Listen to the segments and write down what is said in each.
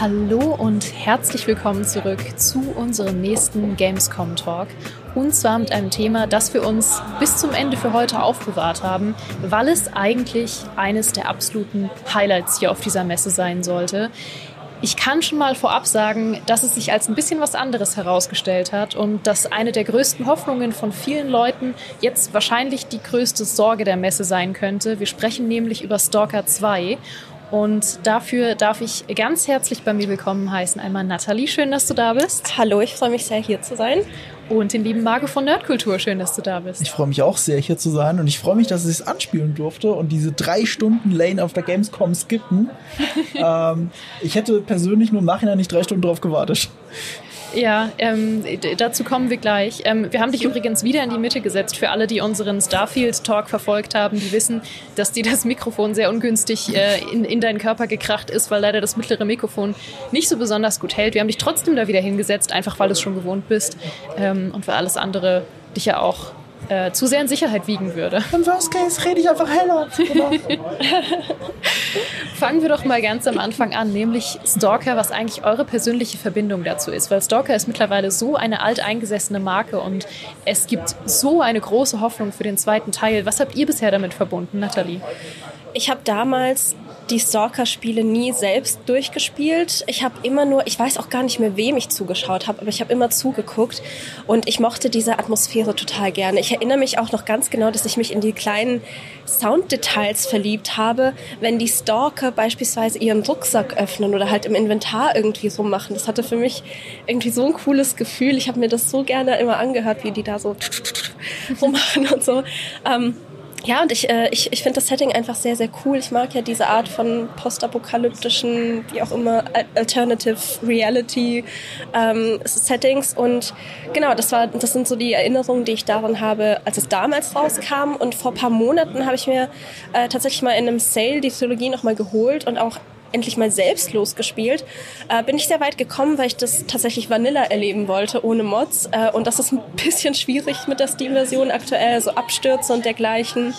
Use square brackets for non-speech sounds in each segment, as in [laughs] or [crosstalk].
Hallo und herzlich willkommen zurück zu unserem nächsten Gamescom Talk. Und zwar mit einem Thema, das wir uns bis zum Ende für heute aufbewahrt haben, weil es eigentlich eines der absoluten Highlights hier auf dieser Messe sein sollte. Ich kann schon mal vorab sagen, dass es sich als ein bisschen was anderes herausgestellt hat und dass eine der größten Hoffnungen von vielen Leuten jetzt wahrscheinlich die größte Sorge der Messe sein könnte. Wir sprechen nämlich über Stalker 2 und dafür darf ich ganz herzlich bei mir willkommen heißen. Einmal Nathalie, schön, dass du da bist. Hallo, ich freue mich sehr, hier zu sein. Und den lieben Marco von Nerdkultur, schön, dass du da bist. Ich freue mich auch sehr, hier zu sein. Und ich freue mich, dass ich es anspielen durfte und diese drei Stunden Lane auf der Gamescom skippen. [laughs] ähm, ich hätte persönlich nur im Nachhinein nicht drei Stunden drauf gewartet. Ja, ähm, dazu kommen wir gleich. Ähm, wir haben dich übrigens wieder in die Mitte gesetzt. Für alle, die unseren Starfield-Talk verfolgt haben, die wissen, dass dir das Mikrofon sehr ungünstig äh, in, in deinen Körper gekracht ist, weil leider das mittlere Mikrofon nicht so besonders gut hält. Wir haben dich trotzdem da wieder hingesetzt, einfach weil du es schon gewohnt bist ähm, und weil alles andere dich ja auch äh, zu sehr in Sicherheit wiegen würde. [laughs] Im Worst Case rede ich einfach heller. Genau. [laughs] Fangen wir doch mal ganz am Anfang an, nämlich Stalker, was eigentlich eure persönliche Verbindung dazu ist. Weil Stalker ist mittlerweile so eine alteingesessene Marke und es gibt so eine große Hoffnung für den zweiten Teil. Was habt ihr bisher damit verbunden, Nathalie? Ich habe damals die Stalker-Spiele nie selbst durchgespielt. Ich habe immer nur, ich weiß auch gar nicht mehr, wem ich zugeschaut habe, aber ich habe immer zugeguckt und ich mochte diese Atmosphäre total gerne. Ich erinnere mich auch noch ganz genau, dass ich mich in die kleinen Sounddetails verliebt habe, wenn die Stalker beispielsweise ihren Rucksack öffnen oder halt im Inventar irgendwie so machen. Das hatte für mich irgendwie so ein cooles Gefühl. Ich habe mir das so gerne immer angehört, wie die da so [laughs] rummachen und so. Ähm, ja, und ich, äh, ich, ich finde das Setting einfach sehr, sehr cool. Ich mag ja diese Art von postapokalyptischen, wie auch immer, Alternative Reality ähm, Settings. Und genau, das, war, das sind so die Erinnerungen, die ich daran habe, als es damals rauskam. Und vor paar Monaten habe ich mir äh, tatsächlich mal in einem Sale die Trilogie nochmal geholt und auch endlich mal selbst losgespielt. Äh, bin ich sehr weit gekommen, weil ich das tatsächlich Vanilla erleben wollte, ohne Mods. Äh, und das ist ein [laughs] bisschen schwierig mit der Steam-Version aktuell, so Abstürze und dergleichen.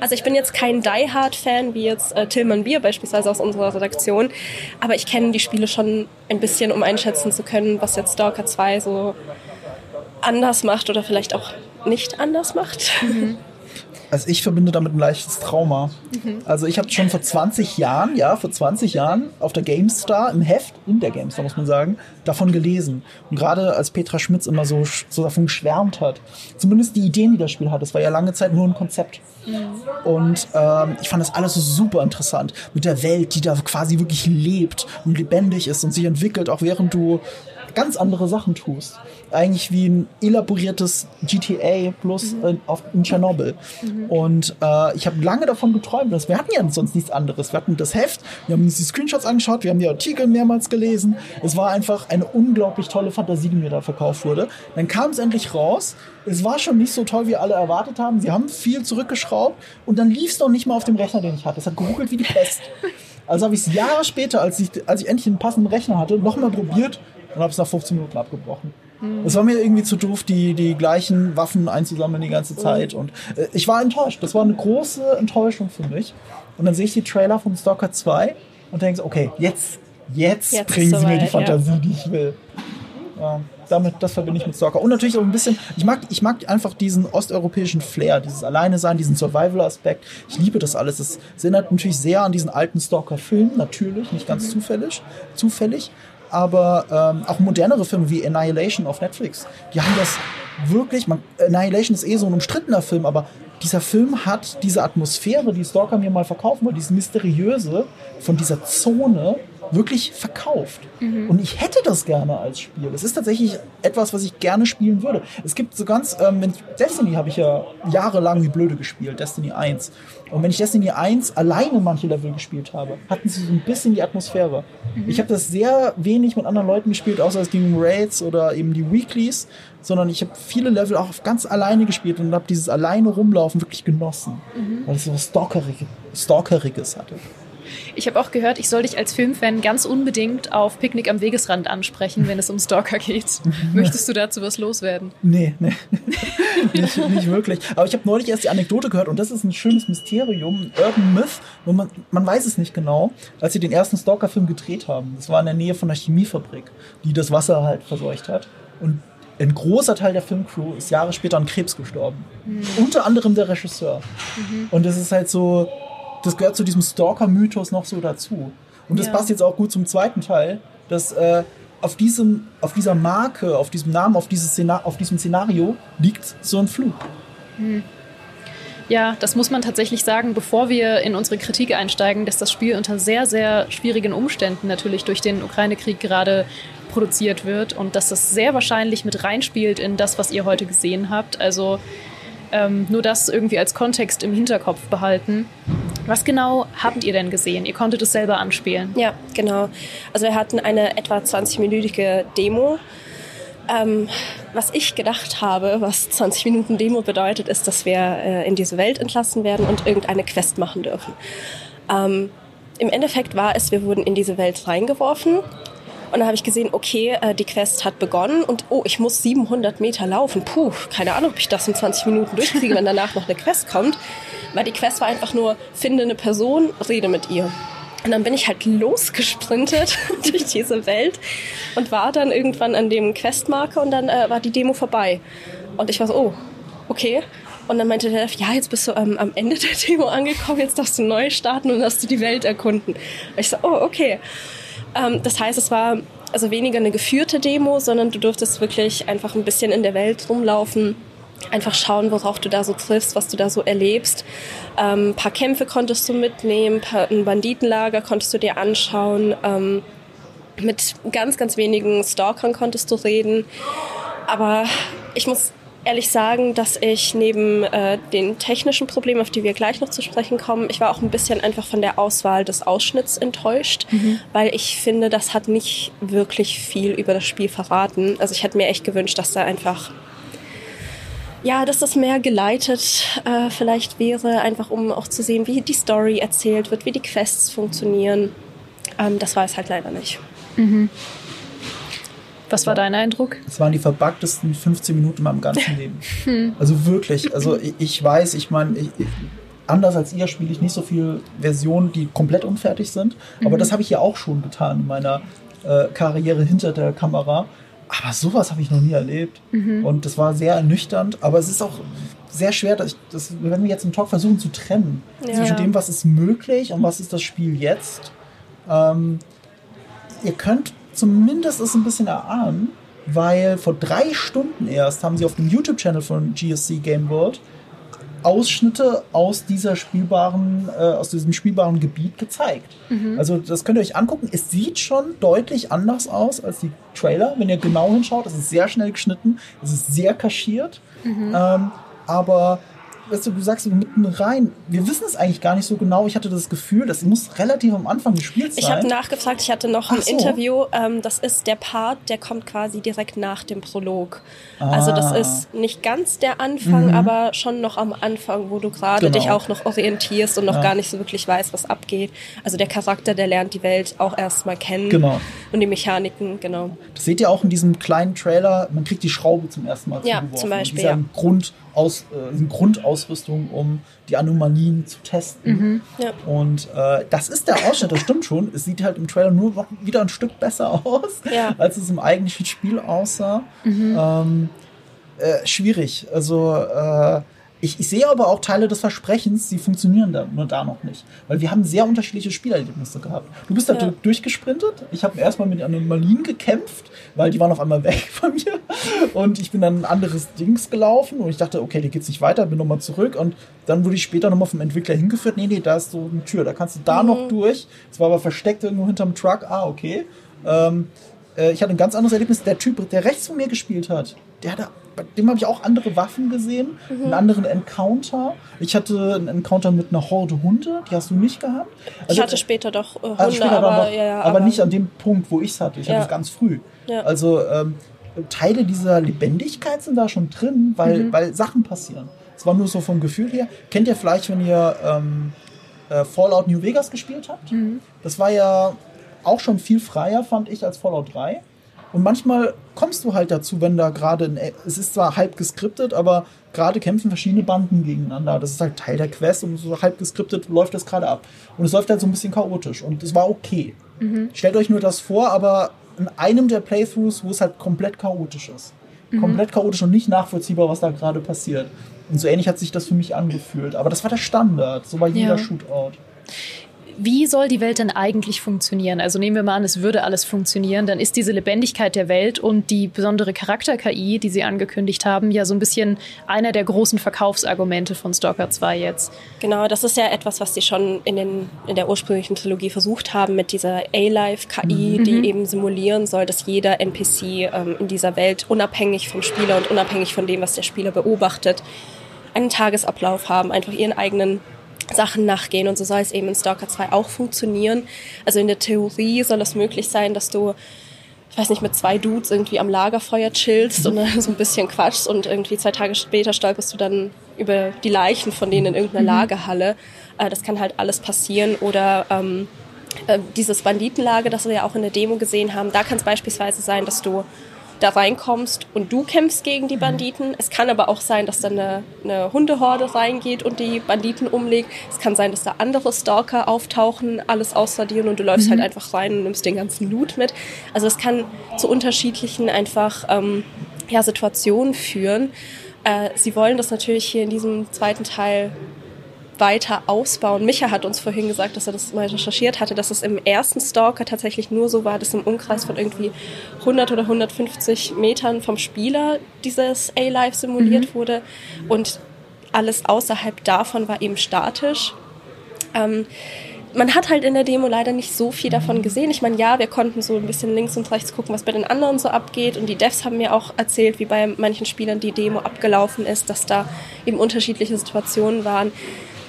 Also ich bin jetzt kein Die-Hard-Fan wie jetzt äh, Tillmann Bier beispielsweise aus unserer Redaktion, aber ich kenne die Spiele schon ein bisschen, um einschätzen zu können, was jetzt Stalker 2 so anders macht oder vielleicht auch nicht anders macht. Mhm. [laughs] Also ich verbinde damit ein leichtes Trauma. Mhm. Also ich habe schon vor 20 Jahren, ja, vor 20 Jahren auf der GameStar, im Heft, in der GameStar muss man sagen, davon gelesen. Und gerade als Petra Schmitz immer so, so davon geschwärmt hat. Zumindest die Ideen, die das Spiel hat. Das war ja lange Zeit nur ein Konzept. Mhm. Und ähm, ich fand das alles so super interessant. Mit der Welt, die da quasi wirklich lebt und lebendig ist und sich entwickelt, auch während du ganz andere Sachen tust. Eigentlich wie ein elaboriertes GTA plus mhm. in, auf, in Tschernobyl. Mhm. Und äh, ich habe lange davon geträumt. Dass wir hatten ja sonst nichts anderes. Wir hatten das Heft, wir haben uns die Screenshots angeschaut, wir haben die Artikel mehrmals gelesen. Es war einfach eine unglaublich tolle Fantasie, die mir da verkauft wurde. Dann kam es endlich raus. Es war schon nicht so toll, wie alle erwartet haben. Sie haben viel zurückgeschraubt und dann lief es noch nicht mal auf dem Rechner, den ich hatte. Es hat geruckelt wie die Pest. Also habe ich es Jahre später, als ich, als ich endlich einen passenden Rechner hatte, nochmal probiert und habe es nach 15 Minuten abgebrochen. Es war mir irgendwie zu doof, die, die gleichen Waffen einzusammeln die ganze Zeit. Und äh, ich war enttäuscht. Das war eine große Enttäuschung für mich. Und dann sehe ich die Trailer von Stalker 2 und denke so, okay, jetzt, jetzt, jetzt bringen sie mir die Fantasie, ja. die ich will. Ja damit, das verbinde ich mit Stalker. Und natürlich auch ein bisschen, ich mag, ich mag einfach diesen osteuropäischen Flair, dieses Alleine sein, diesen Survival-Aspekt. Ich liebe das alles. Es erinnert natürlich sehr an diesen alten Stalker-Film, natürlich, nicht ganz zufällig, zufällig. Aber ähm, auch modernere Filme wie Annihilation auf Netflix, die haben das wirklich, man, Annihilation ist eh so ein umstrittener Film, aber dieser Film hat diese Atmosphäre, die Stalker mir mal verkaufen wollte, dieses Mysteriöse von dieser Zone, wirklich verkauft. Mhm. Und ich hätte das gerne als Spiel. Es ist tatsächlich etwas, was ich gerne spielen würde. Es gibt so ganz, ähm, Destiny habe ich ja jahrelang wie blöde gespielt, Destiny 1. Und wenn ich Destiny 1 alleine manche Level gespielt habe, hatten sie so ein bisschen die Atmosphäre. Mhm. Ich habe das sehr wenig mit anderen Leuten gespielt, außer es ging um Raids oder eben die Weeklies, sondern ich habe viele Level auch ganz alleine gespielt und habe dieses alleine rumlaufen wirklich genossen, mhm. weil es so was Stalkeriges, Stalkeriges hatte. Ich habe auch gehört, ich soll dich als Filmfan ganz unbedingt auf Picknick am Wegesrand ansprechen, wenn es um Stalker geht. [laughs] Möchtest du dazu was loswerden? Nee, nee. [laughs] nicht, nicht, wirklich. Aber ich habe neulich erst die Anekdote gehört und das ist ein schönes Mysterium, ein Urban Myth, wo man, man weiß es nicht genau, als sie den ersten Stalker-Film gedreht haben. Das war in der Nähe von einer Chemiefabrik, die das Wasser halt verseucht hat. Und ein großer Teil der Filmcrew ist Jahre später an Krebs gestorben. Mhm. Unter anderem der Regisseur. Mhm. Und das ist halt so, das gehört zu diesem Stalker-Mythos noch so dazu. Und das ja. passt jetzt auch gut zum zweiten Teil, dass äh, auf, diesem, auf dieser Marke, auf diesem Namen, auf, dieses Szenar auf diesem Szenario liegt so ein Flug. Hm. Ja, das muss man tatsächlich sagen, bevor wir in unsere Kritik einsteigen, dass das Spiel unter sehr, sehr schwierigen Umständen natürlich durch den Ukraine-Krieg gerade produziert wird und dass das sehr wahrscheinlich mit reinspielt in das, was ihr heute gesehen habt. Also ähm, nur das irgendwie als Kontext im Hinterkopf behalten. Was genau habt ihr denn gesehen? Ihr konntet es selber anspielen. Ja, genau. Also wir hatten eine etwa 20-minütige Demo. Ähm, was ich gedacht habe, was 20 Minuten Demo bedeutet, ist, dass wir äh, in diese Welt entlassen werden und irgendeine Quest machen dürfen. Ähm, Im Endeffekt war es, wir wurden in diese Welt reingeworfen und dann habe ich gesehen, okay, äh, die Quest hat begonnen und oh, ich muss 700 Meter laufen. Puh, keine Ahnung, ob ich das in 20 Minuten durchkriege, wenn danach noch eine Quest kommt. Weil die Quest war einfach nur, finde eine Person, rede mit ihr. Und dann bin ich halt losgesprintet [laughs] durch diese Welt und war dann irgendwann an dem Questmarker und dann äh, war die Demo vorbei. Und ich war so, oh, okay. Und dann meinte der, ja, jetzt bist du ähm, am Ende der Demo angekommen, jetzt darfst du neu starten und darfst du die Welt erkunden. Und ich so, oh, okay. Ähm, das heißt, es war also weniger eine geführte Demo, sondern du durftest wirklich einfach ein bisschen in der Welt rumlaufen, einfach schauen, worauf du da so triffst, was du da so erlebst. Ähm, ein paar Kämpfe konntest du mitnehmen, ein Banditenlager konntest du dir anschauen. Ähm, mit ganz, ganz wenigen Stalkern konntest du reden. Aber ich muss ehrlich sagen, dass ich neben äh, den technischen Problemen, auf die wir gleich noch zu sprechen kommen, ich war auch ein bisschen einfach von der Auswahl des Ausschnitts enttäuscht, mhm. weil ich finde, das hat nicht wirklich viel über das Spiel verraten. Also ich hätte mir echt gewünscht, dass da einfach ja, dass das mehr geleitet äh, vielleicht wäre, einfach um auch zu sehen, wie die Story erzählt wird, wie die Quests funktionieren. Ähm, das war es halt leider nicht. Mhm. Was war dein Eindruck? Es waren die verbuggtesten 15 Minuten in meinem ganzen [laughs] Leben. Hm. Also wirklich, also ich, ich weiß, ich meine, anders als ihr spiele ich nicht so viele Versionen, die komplett unfertig sind. Aber mhm. das habe ich ja auch schon getan in meiner äh, Karriere hinter der Kamera. Aber sowas habe ich noch nie erlebt. Mhm. Und das war sehr ernüchternd. Aber es ist auch sehr schwer, dass, ich, dass wenn wir jetzt im Talk versuchen zu trennen ja. zwischen dem, was ist möglich und was ist das Spiel jetzt. Ähm, ihr könnt zumindest es ein bisschen erahnen, weil vor drei Stunden erst haben sie auf dem YouTube-Channel von GSC Game World Ausschnitte aus dieser spielbaren, äh, aus diesem spielbaren Gebiet gezeigt. Also das könnt ihr euch angucken. Es sieht schon deutlich anders aus als die Trailer, wenn ihr genau hinschaut. Es ist sehr schnell geschnitten, es ist sehr kaschiert. Ähm, aber weißt du, du sagst mitten rein, wir wissen es eigentlich gar nicht so genau. Ich hatte das Gefühl, das muss relativ am Anfang des Spiels sein. Ich habe nachgefragt, ich hatte noch ein so. Interview. Ähm, das ist der Part, der kommt quasi direkt nach dem Prolog. Also das Ah. ist nicht ganz der Anfang, aber schon noch am Anfang, wo du gerade Genau. dich auch noch orientierst und noch Ja. gar nicht so wirklich weißt, was abgeht. Also der Charakter, der lernt die Welt auch erstmal kennen. Genau. Und die Mechaniken, genau. Das seht ihr auch in diesem kleinen Trailer. Man kriegt die Schraube zum ersten Mal Ja, zugeworfen. zum Beispiel, ja. Grundaus, äh, diese Grundausrüstung, um die Anomalien zu testen. Ja. Und äh, das ist der Ausschnitt, das stimmt schon. Es sieht halt im Trailer nur noch wieder ein Stück besser [laughs] aus, Ja. als es im eigentlichen Spiel aussah. Ähm, äh, schwierig. Also äh, ich, ich sehe aber auch Teile des Versprechens, die funktionieren da, nur da noch nicht. Weil wir haben sehr unterschiedliche Spielerlebnisse gehabt. Du bist da Ja. durchgesprintet. Ich habe erstmal mit Anomalien gekämpft, weil die waren auf einmal [laughs] weg von mir. Und ich bin dann ein anderes Dings gelaufen und ich dachte, okay, hier geht's nicht weiter, bin nochmal zurück. Und dann wurde ich später nochmal vom Entwickler hingeführt. Nee, nee, da ist so eine Tür, da kannst du da noch durch. Es war aber versteckt irgendwo hinterm Truck. Ah, okay. Ähm, äh, ich hatte ein ganz anderes Erlebnis. Der Typ, der rechts von mir gespielt hat, der hatte, bei dem habe ich auch andere Waffen gesehen, einen anderen Encounter. Ich hatte einen Encounter mit einer Horde Hunde, die hast du nicht gehabt. Ich Also, hatte später doch äh, Hunde, also später aber, aber, aber, ja, ja, aber nicht an dem Punkt, wo ich es hatte. Ich Ja. hatte es ganz früh. Also ähm, Teile dieser Lebendigkeit sind da schon drin, weil, Mhm. weil Sachen passieren. Es war nur so vom Gefühl her. Kennt ihr vielleicht, wenn ihr ähm, äh, Fallout New Vegas gespielt habt? Mhm. Das war ja auch schon viel freier, fand ich, als Fallout 3. Und manchmal kommst du halt dazu, wenn da gerade, ein- es ist zwar halb geskriptet, aber gerade kämpfen verschiedene Banden gegeneinander. Das ist halt Teil der Quest und so halb geskriptet läuft das gerade ab. Und es läuft halt so ein bisschen chaotisch und es war okay. Stellt euch nur das vor, aber in einem der Playthroughs, wo es halt komplett chaotisch ist. Komplett chaotisch und nicht nachvollziehbar, was da gerade passiert. Und so ähnlich hat sich das für mich angefühlt. Aber das war der Standard. So war jeder Ja. Shootout. Wie soll die Welt denn eigentlich funktionieren? Also nehmen wir mal an, es würde alles funktionieren, dann ist diese Lebendigkeit der Welt und die besondere Charakter-KI, die sie angekündigt haben, ja so ein bisschen einer der großen Verkaufsargumente von Stalker 2 jetzt. Genau, das ist ja etwas, was sie schon in, den, in der ursprünglichen Trilogie versucht haben mit dieser A-Life-KI, die eben simulieren soll, dass jeder NPC ähm, in dieser Welt unabhängig vom Spieler und unabhängig von dem, was der Spieler beobachtet, einen Tagesablauf haben, einfach ihren eigenen Sachen nachgehen und so soll es eben in Stalker 2 auch funktionieren. Also in der Theorie soll es möglich sein, dass du ich weiß nicht, mit zwei Dudes irgendwie am Lagerfeuer chillst und dann [laughs] so ein bisschen quatschst und irgendwie zwei Tage später stolperst du dann über die Leichen von denen in irgendeiner Lagerhalle. Äh, das kann halt alles passieren. Oder ähm, äh, dieses Banditenlager, das wir ja auch in der Demo gesehen haben, da kann es beispielsweise sein, dass du da reinkommst und du kämpfst gegen die Banditen. Es kann aber auch sein, dass dann eine, eine Hundehorde reingeht und die Banditen umlegt. Es kann sein, dass da andere Stalker auftauchen, alles ausradieren und du läufst halt einfach rein und nimmst den ganzen Loot mit. Also es kann zu unterschiedlichen einfach ähm, ja, Situationen führen. Äh, sie wollen das natürlich hier in diesem zweiten Teil weiter ausbauen. Micha hat uns vorhin gesagt, dass er das mal recherchiert hatte, dass es im ersten Stalker tatsächlich nur so war, dass im Umkreis von irgendwie 100 oder 150 Metern vom Spieler dieses A-Life simuliert wurde und alles außerhalb davon war eben statisch. Ähm, man hat halt in der Demo leider nicht so viel davon gesehen. Ich meine, ja, wir konnten so ein bisschen links und rechts gucken, was bei den anderen so abgeht. Und die Devs haben mir auch erzählt, wie bei manchen Spielern die Demo abgelaufen ist, dass da eben unterschiedliche Situationen waren.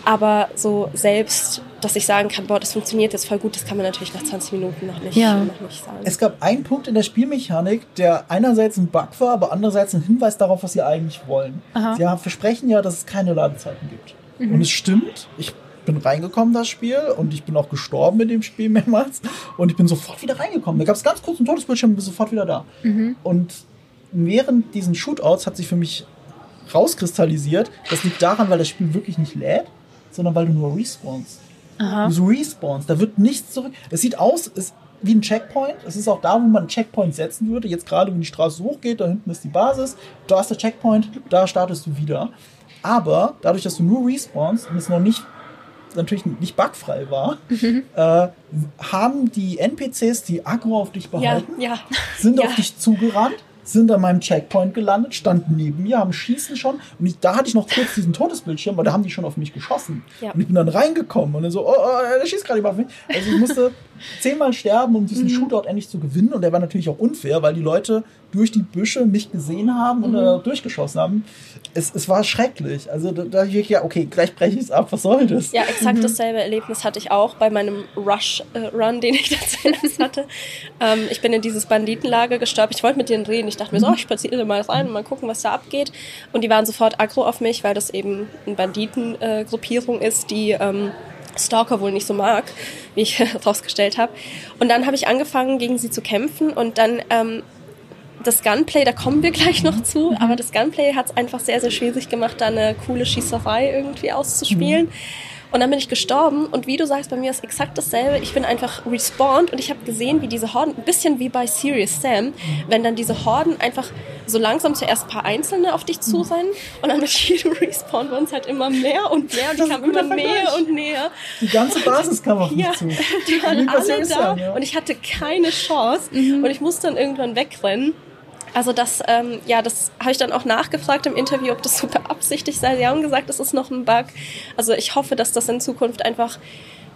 Aber so selbst, dass ich sagen kann, boah, das funktioniert jetzt voll gut, das kann man natürlich nach 20 Minuten noch nicht, Ja. noch nicht sagen. Es gab einen Punkt in der Spielmechanik, der einerseits ein Bug war, aber andererseits ein Hinweis darauf, was sie eigentlich wollen. Aha. Sie haben- versprechen ja, dass es keine Ladezeiten gibt. Und es stimmt. Ich bin reingekommen, das Spiel, und ich bin auch gestorben mit dem Spiel mehrmals. Und ich bin sofort wieder reingekommen. Da gab es ganz kurz einen Todesbildschirm und bin sofort wieder da. Und während diesen Shootouts hat sich für mich rauskristallisiert, das liegt daran, weil das Spiel wirklich nicht lädt, sondern weil du nur respawnst. Du respawnst, da wird nichts zurück. Es sieht aus, es wie ein Checkpoint. Es ist auch da, wo man einen Checkpoint setzen würde. Jetzt gerade, wenn die Straße hochgeht, da hinten ist die Basis, da ist der Checkpoint, da startest du wieder. Aber dadurch, dass du nur respawnst und es noch nicht natürlich nicht bugfrei war, äh, haben die NPCs, die Aggro auf dich ja, behalten, ja. sind [laughs] ja. auf dich zugerannt, sind an meinem Checkpoint gelandet, standen neben mir, haben schießen schon. Und ich, da hatte ich noch kurz diesen Todesbildschirm, aber da haben die schon auf mich geschossen. Ja. Und ich bin dann reingekommen und dann so, oh, oh der schießt gerade auf mich. Also ich musste zehnmal sterben, um diesen mhm. Shootout endlich zu gewinnen. Und der war natürlich auch unfair, weil die Leute durch die Büsche mich gesehen haben und mhm. da durchgeschossen haben. Es, es war schrecklich. Also da, da ich, ja, okay, gleich breche ich es ab, was soll das? Ja, exakt mhm. dasselbe Erlebnis hatte ich auch bei meinem Rush-Run, äh, den ich [laughs] da zuletzt hatte. Ähm, ich bin in dieses Banditenlager gestorben. Ich wollte mit denen reden. Ich dachte mir so, oh, ich spaziere mal rein und mal gucken, was da abgeht. Und die waren sofort aggro auf mich, weil das eben eine Banditengruppierung äh, ist, die... Ähm, Stalker wohl nicht so mag, wie ich [laughs] herausgestellt habe. Und dann habe ich angefangen, gegen sie zu kämpfen und dann ähm, das Gunplay, da kommen wir gleich noch zu, mhm. aber das Gunplay hat es einfach sehr, sehr schwierig gemacht, da eine coole Schießerei irgendwie auszuspielen. Mhm. Und dann bin ich gestorben und wie du sagst, bei mir ist exakt dasselbe. Ich bin einfach respawned und ich habe gesehen, wie diese Horden, ein bisschen wie bei Serious Sam, mhm. wenn dann diese Horden einfach so langsam zuerst ein paar Einzelne auf dich zu sein und dann [laughs] mit jedem Respawn wurden es halt immer mehr und mehr und die kamen immer näher und näher. Die ganze Basis kam auf mich ja, zu. [laughs] Die waren alle da ja. und ich hatte keine Chance mhm. und ich musste dann irgendwann wegrennen. Also das, ähm, ja, das habe ich dann auch nachgefragt im Interview, ob das so beabsichtigt sei. Sie haben gesagt, es ist noch ein Bug. Also ich hoffe, dass das in Zukunft einfach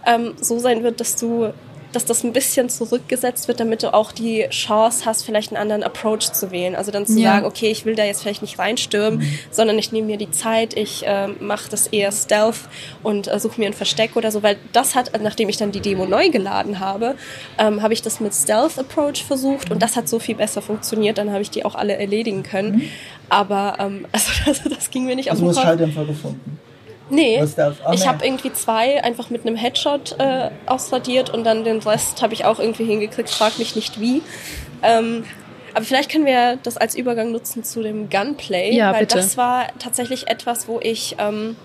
ähm, so sein wird, dass du dass das ein bisschen zurückgesetzt wird, damit du auch die Chance hast, vielleicht einen anderen Approach zu wählen. Also dann zu ja. sagen, okay, ich will da jetzt vielleicht nicht reinstürmen, mhm. sondern ich nehme mir die Zeit, ich äh, mache das eher Stealth und äh, suche mir ein Versteck oder so, weil das hat, nachdem ich dann die Demo neu geladen habe, ähm, habe ich das mit Stealth Approach versucht und das hat so viel besser funktioniert, dann habe ich die auch alle erledigen können. Mhm. Aber ähm, [laughs] also das, das ging mir nicht also auf den Kopf. Du hast Schalldämpfer gefunden? Nee, oh, ich habe irgendwie zwei einfach mit einem Headshot äh, ausradiert und dann den Rest habe ich auch irgendwie hingekriegt, frag mich nicht wie. Ähm, aber vielleicht können wir das als Übergang nutzen zu dem Gunplay, ja, weil bitte. das war tatsächlich etwas, wo ich ähm,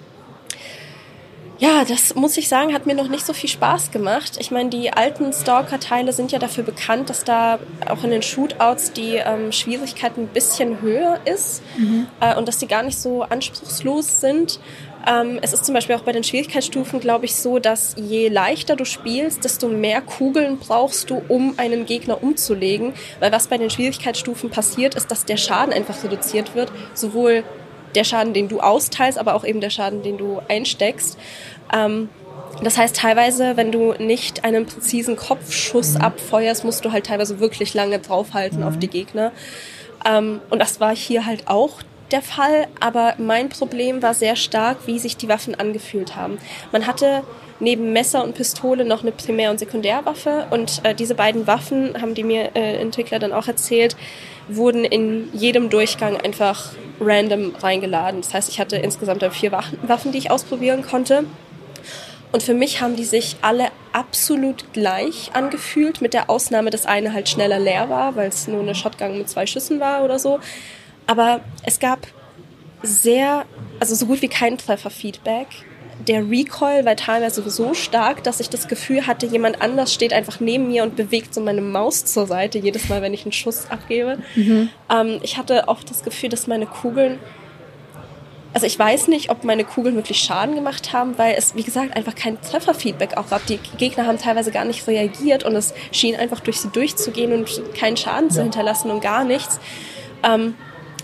ja, das muss ich sagen, hat mir noch nicht so viel Spaß gemacht. Ich meine, die alten Stalker-Teile sind ja dafür bekannt, dass da auch in den Shootouts die ähm, Schwierigkeit ein bisschen höher ist mhm. äh, und dass sie gar nicht so anspruchslos sind. Ähm, es ist zum Beispiel auch bei den Schwierigkeitsstufen, glaube ich, so, dass je leichter du spielst, desto mehr Kugeln brauchst du, um einen Gegner umzulegen. Weil was bei den Schwierigkeitsstufen passiert, ist, dass der Schaden einfach reduziert wird. Sowohl der Schaden, den du austeilst, aber auch eben der Schaden, den du einsteckst. Ähm, das heißt, teilweise, wenn du nicht einen präzisen Kopfschuss mhm. abfeuerst, musst du halt teilweise wirklich lange draufhalten mhm. auf die Gegner. Ähm, und das war hier halt auch der Fall, aber mein Problem war sehr stark, wie sich die Waffen angefühlt haben. Man hatte neben Messer und Pistole noch eine Primär- und Sekundärwaffe und äh, diese beiden Waffen, haben die mir äh, Entwickler dann auch erzählt, wurden in jedem Durchgang einfach random reingeladen. Das heißt, ich hatte insgesamt vier Waffen, die ich ausprobieren konnte. Und für mich haben die sich alle absolut gleich angefühlt, mit der Ausnahme, dass eine halt schneller leer war, weil es nur eine Shotgun mit zwei Schüssen war oder so. Aber es gab sehr, also so gut wie kein Trefferfeedback. Der Recoil war teilweise so stark, dass ich das Gefühl hatte, jemand anders steht einfach neben mir und bewegt so meine Maus zur Seite, jedes Mal, wenn ich einen Schuss abgebe. Mhm. Ähm, ich hatte oft das Gefühl, dass meine Kugeln also ich weiß nicht, ob meine Kugeln wirklich Schaden gemacht haben, weil es, wie gesagt, einfach kein Trefferfeedback auch gab. Die Gegner haben teilweise gar nicht reagiert und es schien einfach durch sie durchzugehen und keinen Schaden ja. zu hinterlassen und gar nichts. Ähm,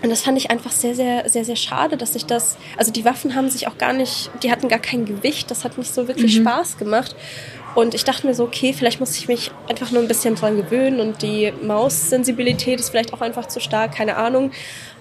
und das fand ich einfach sehr, sehr, sehr, sehr schade, dass ich das, also die Waffen haben sich auch gar nicht, die hatten gar kein Gewicht, das hat nicht so wirklich mhm. Spaß gemacht. Und ich dachte mir so, okay, vielleicht muss ich mich einfach nur ein bisschen dran gewöhnen und die Maussensibilität ist vielleicht auch einfach zu stark, keine Ahnung.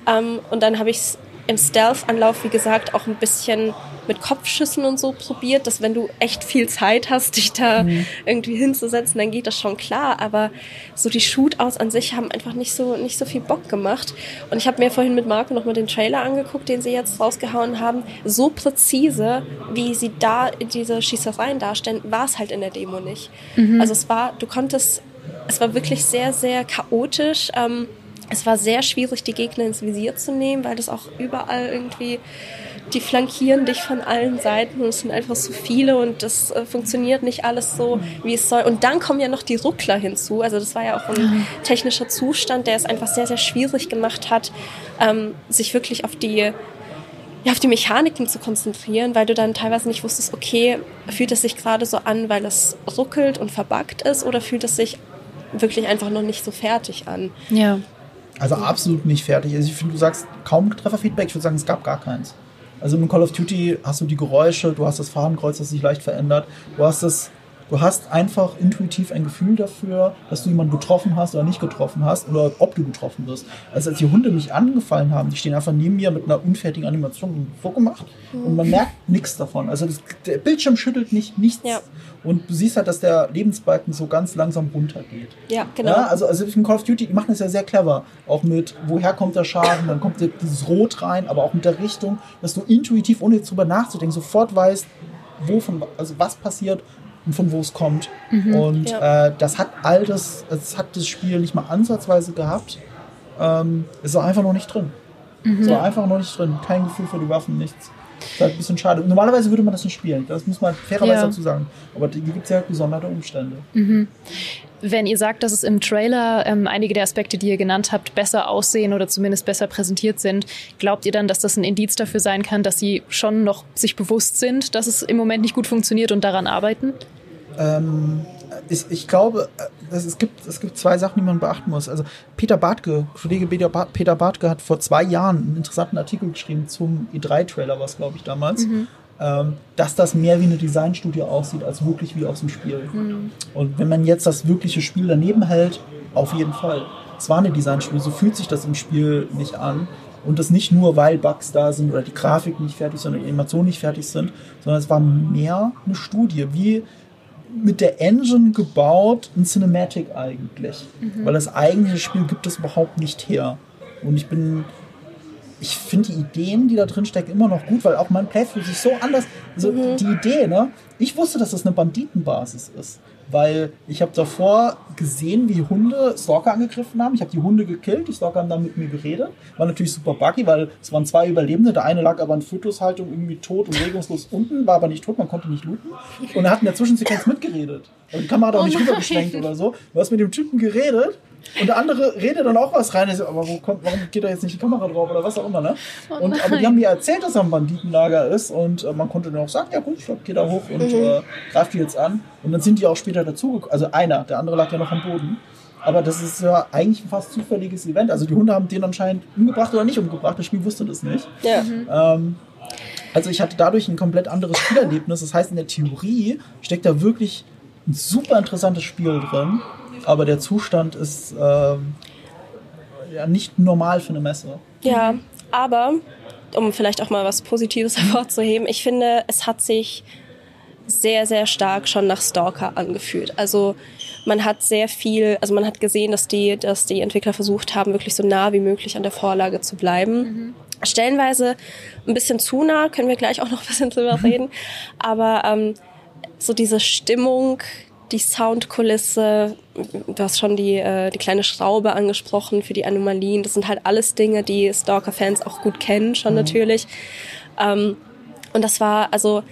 Ähm, und dann habe ich es im Stealth-Anlauf, wie gesagt, auch ein bisschen mit Kopfschüssen und so probiert, dass wenn du echt viel Zeit hast, dich da mhm. irgendwie hinzusetzen, dann geht das schon klar. Aber so die Shootouts an sich haben einfach nicht so, nicht so viel Bock gemacht. Und ich habe mir vorhin mit Marco nochmal den Trailer angeguckt, den sie jetzt rausgehauen haben. So präzise, wie sie da diese Schießereien darstellen, war es halt in der Demo nicht. Mhm. Also es war, du konntest, es war wirklich sehr, sehr chaotisch. Ähm, es war sehr schwierig, die Gegner ins Visier zu nehmen, weil das auch überall irgendwie, die flankieren dich von allen Seiten und es sind einfach so viele und das äh, funktioniert nicht alles so, wie es soll. Und dann kommen ja noch die Ruckler hinzu. Also das war ja auch ein technischer Zustand, der es einfach sehr, sehr schwierig gemacht hat, ähm, sich wirklich auf die ja, auf die Mechaniken zu konzentrieren, weil du dann teilweise nicht wusstest, okay, fühlt es sich gerade so an, weil es ruckelt und verbuggt ist oder fühlt es sich wirklich einfach noch nicht so fertig an. Ja. Also absolut nicht fertig. Also ich finde, du sagst kaum Trefferfeedback. Ich würde sagen, es gab gar keins. Also in Call of Duty hast du die Geräusche, du hast das Fahnenkreuz, das sich leicht verändert. Du hast das Du hast einfach intuitiv ein Gefühl dafür, dass du jemanden getroffen hast oder nicht getroffen hast oder ob du getroffen wirst. Also als die Hunde mich angefallen haben, die stehen einfach neben mir mit einer unfertigen Animation vorgemacht und man merkt nichts davon. Also das, der Bildschirm schüttelt nicht nichts. Ja. Und du siehst halt, dass der Lebensbalken so ganz langsam runtergeht. Ja, genau. Ja, also, also in Call of Duty, die machen das ja sehr clever. Auch mit, woher kommt der Schaden, dann kommt dieses Rot rein, aber auch mit der Richtung, dass du intuitiv, ohne jetzt drüber nachzudenken, sofort weißt, wovon, also was passiert von wo es kommt. Mhm, und ja. äh, das hat all das, das hat das Spiel nicht mal ansatzweise gehabt. Ähm, es war einfach noch nicht drin. Mhm. Es war einfach noch nicht drin. Kein Gefühl für die Waffen, nichts. Das ist halt ein bisschen schade. Normalerweise würde man das nicht spielen. Das muss man fairerweise ja. dazu sagen. Aber hier gibt es ja besondere Umstände. Mhm. Wenn ihr sagt, dass es im Trailer ähm, einige der Aspekte, die ihr genannt habt, besser aussehen oder zumindest besser präsentiert sind, glaubt ihr dann, dass das ein Indiz dafür sein kann, dass sie schon noch sich bewusst sind, dass es im Moment nicht gut funktioniert und daran arbeiten? Ähm, ich, ich glaube, äh, es, gibt, es gibt zwei Sachen, die man beachten muss. Also Peter Bartke, Kollege Peter Bartke hat vor zwei Jahren einen interessanten Artikel geschrieben zum E3-Trailer, was glaube ich damals. Mhm. Ähm, dass das mehr wie eine Designstudie aussieht, als wirklich wie aus dem Spiel. Mhm. Und wenn man jetzt das wirkliche Spiel daneben hält, auf jeden Fall. Es war eine Designstudie, so fühlt sich das im Spiel nicht an. Und das nicht nur, weil Bugs da sind oder die Grafik nicht fertig, sondern die Animationen nicht fertig sind, sondern es war mehr eine Studie, wie mit der Engine gebaut, ein Cinematic eigentlich. Mhm. Weil das eigentliche Spiel gibt es überhaupt nicht her. Und ich bin. Ich finde die Ideen, die da drin stecken, immer noch gut, weil auch mein Playthrough sich so anders. Also mhm. die Idee, ne? Ich wusste, dass das eine Banditenbasis ist weil ich habe davor gesehen, wie Hunde Stalker angegriffen haben. Ich habe die Hunde gekillt, die Stalker haben dann mit mir geredet. War natürlich super buggy, weil es waren zwei Überlebende. Der eine lag aber in Fötushaltung irgendwie tot und regungslos unten, war aber nicht tot, man konnte nicht looten. Und er hat in der Zwischensequenz mitgeredet. Und die Kamera hat auch oh nicht rübergeschwenkt oder so. Du hast mit dem Typen geredet und der andere redet dann auch was rein. So, aber wo kommt, warum geht da jetzt nicht die Kamera drauf oder was auch immer, ne? Oh und, aber die haben mir erzählt, dass er ein Banditenlager ist und äh, man konnte dann auch sagen, ja gut, ich geh da hoch und mhm. äh, greif die jetzt an. Und dann sind die auch später dazugekommen. Also einer, der andere lag ja noch am Boden. Aber das ist ja eigentlich ein fast zufälliges Event. Also die Hunde haben den anscheinend umgebracht oder nicht umgebracht. Das Spiel wusste das nicht. Ja. Mhm. Ähm, also ich hatte dadurch ein komplett anderes Spielerlebnis. Das heißt, in der Theorie steckt da wirklich ein super interessantes Spiel drin aber der Zustand ist ähm, ja nicht normal für eine Messe. Ja, aber um vielleicht auch mal was Positives [laughs] hervorzuheben, ich finde, es hat sich sehr, sehr stark schon nach Stalker angefühlt. Also man hat sehr viel, also man hat gesehen, dass die, dass die Entwickler versucht haben, wirklich so nah wie möglich an der Vorlage zu bleiben. Mhm. Stellenweise ein bisschen zu nah, können wir gleich auch noch ein bisschen drüber [laughs] reden. Aber ähm, so diese Stimmung, die Soundkulisse, du hast schon die, äh, die kleine Schraube angesprochen für die Anomalien. Das sind halt alles Dinge, die Stalker-Fans auch gut kennen, schon mhm. natürlich. Ähm, und das war, also,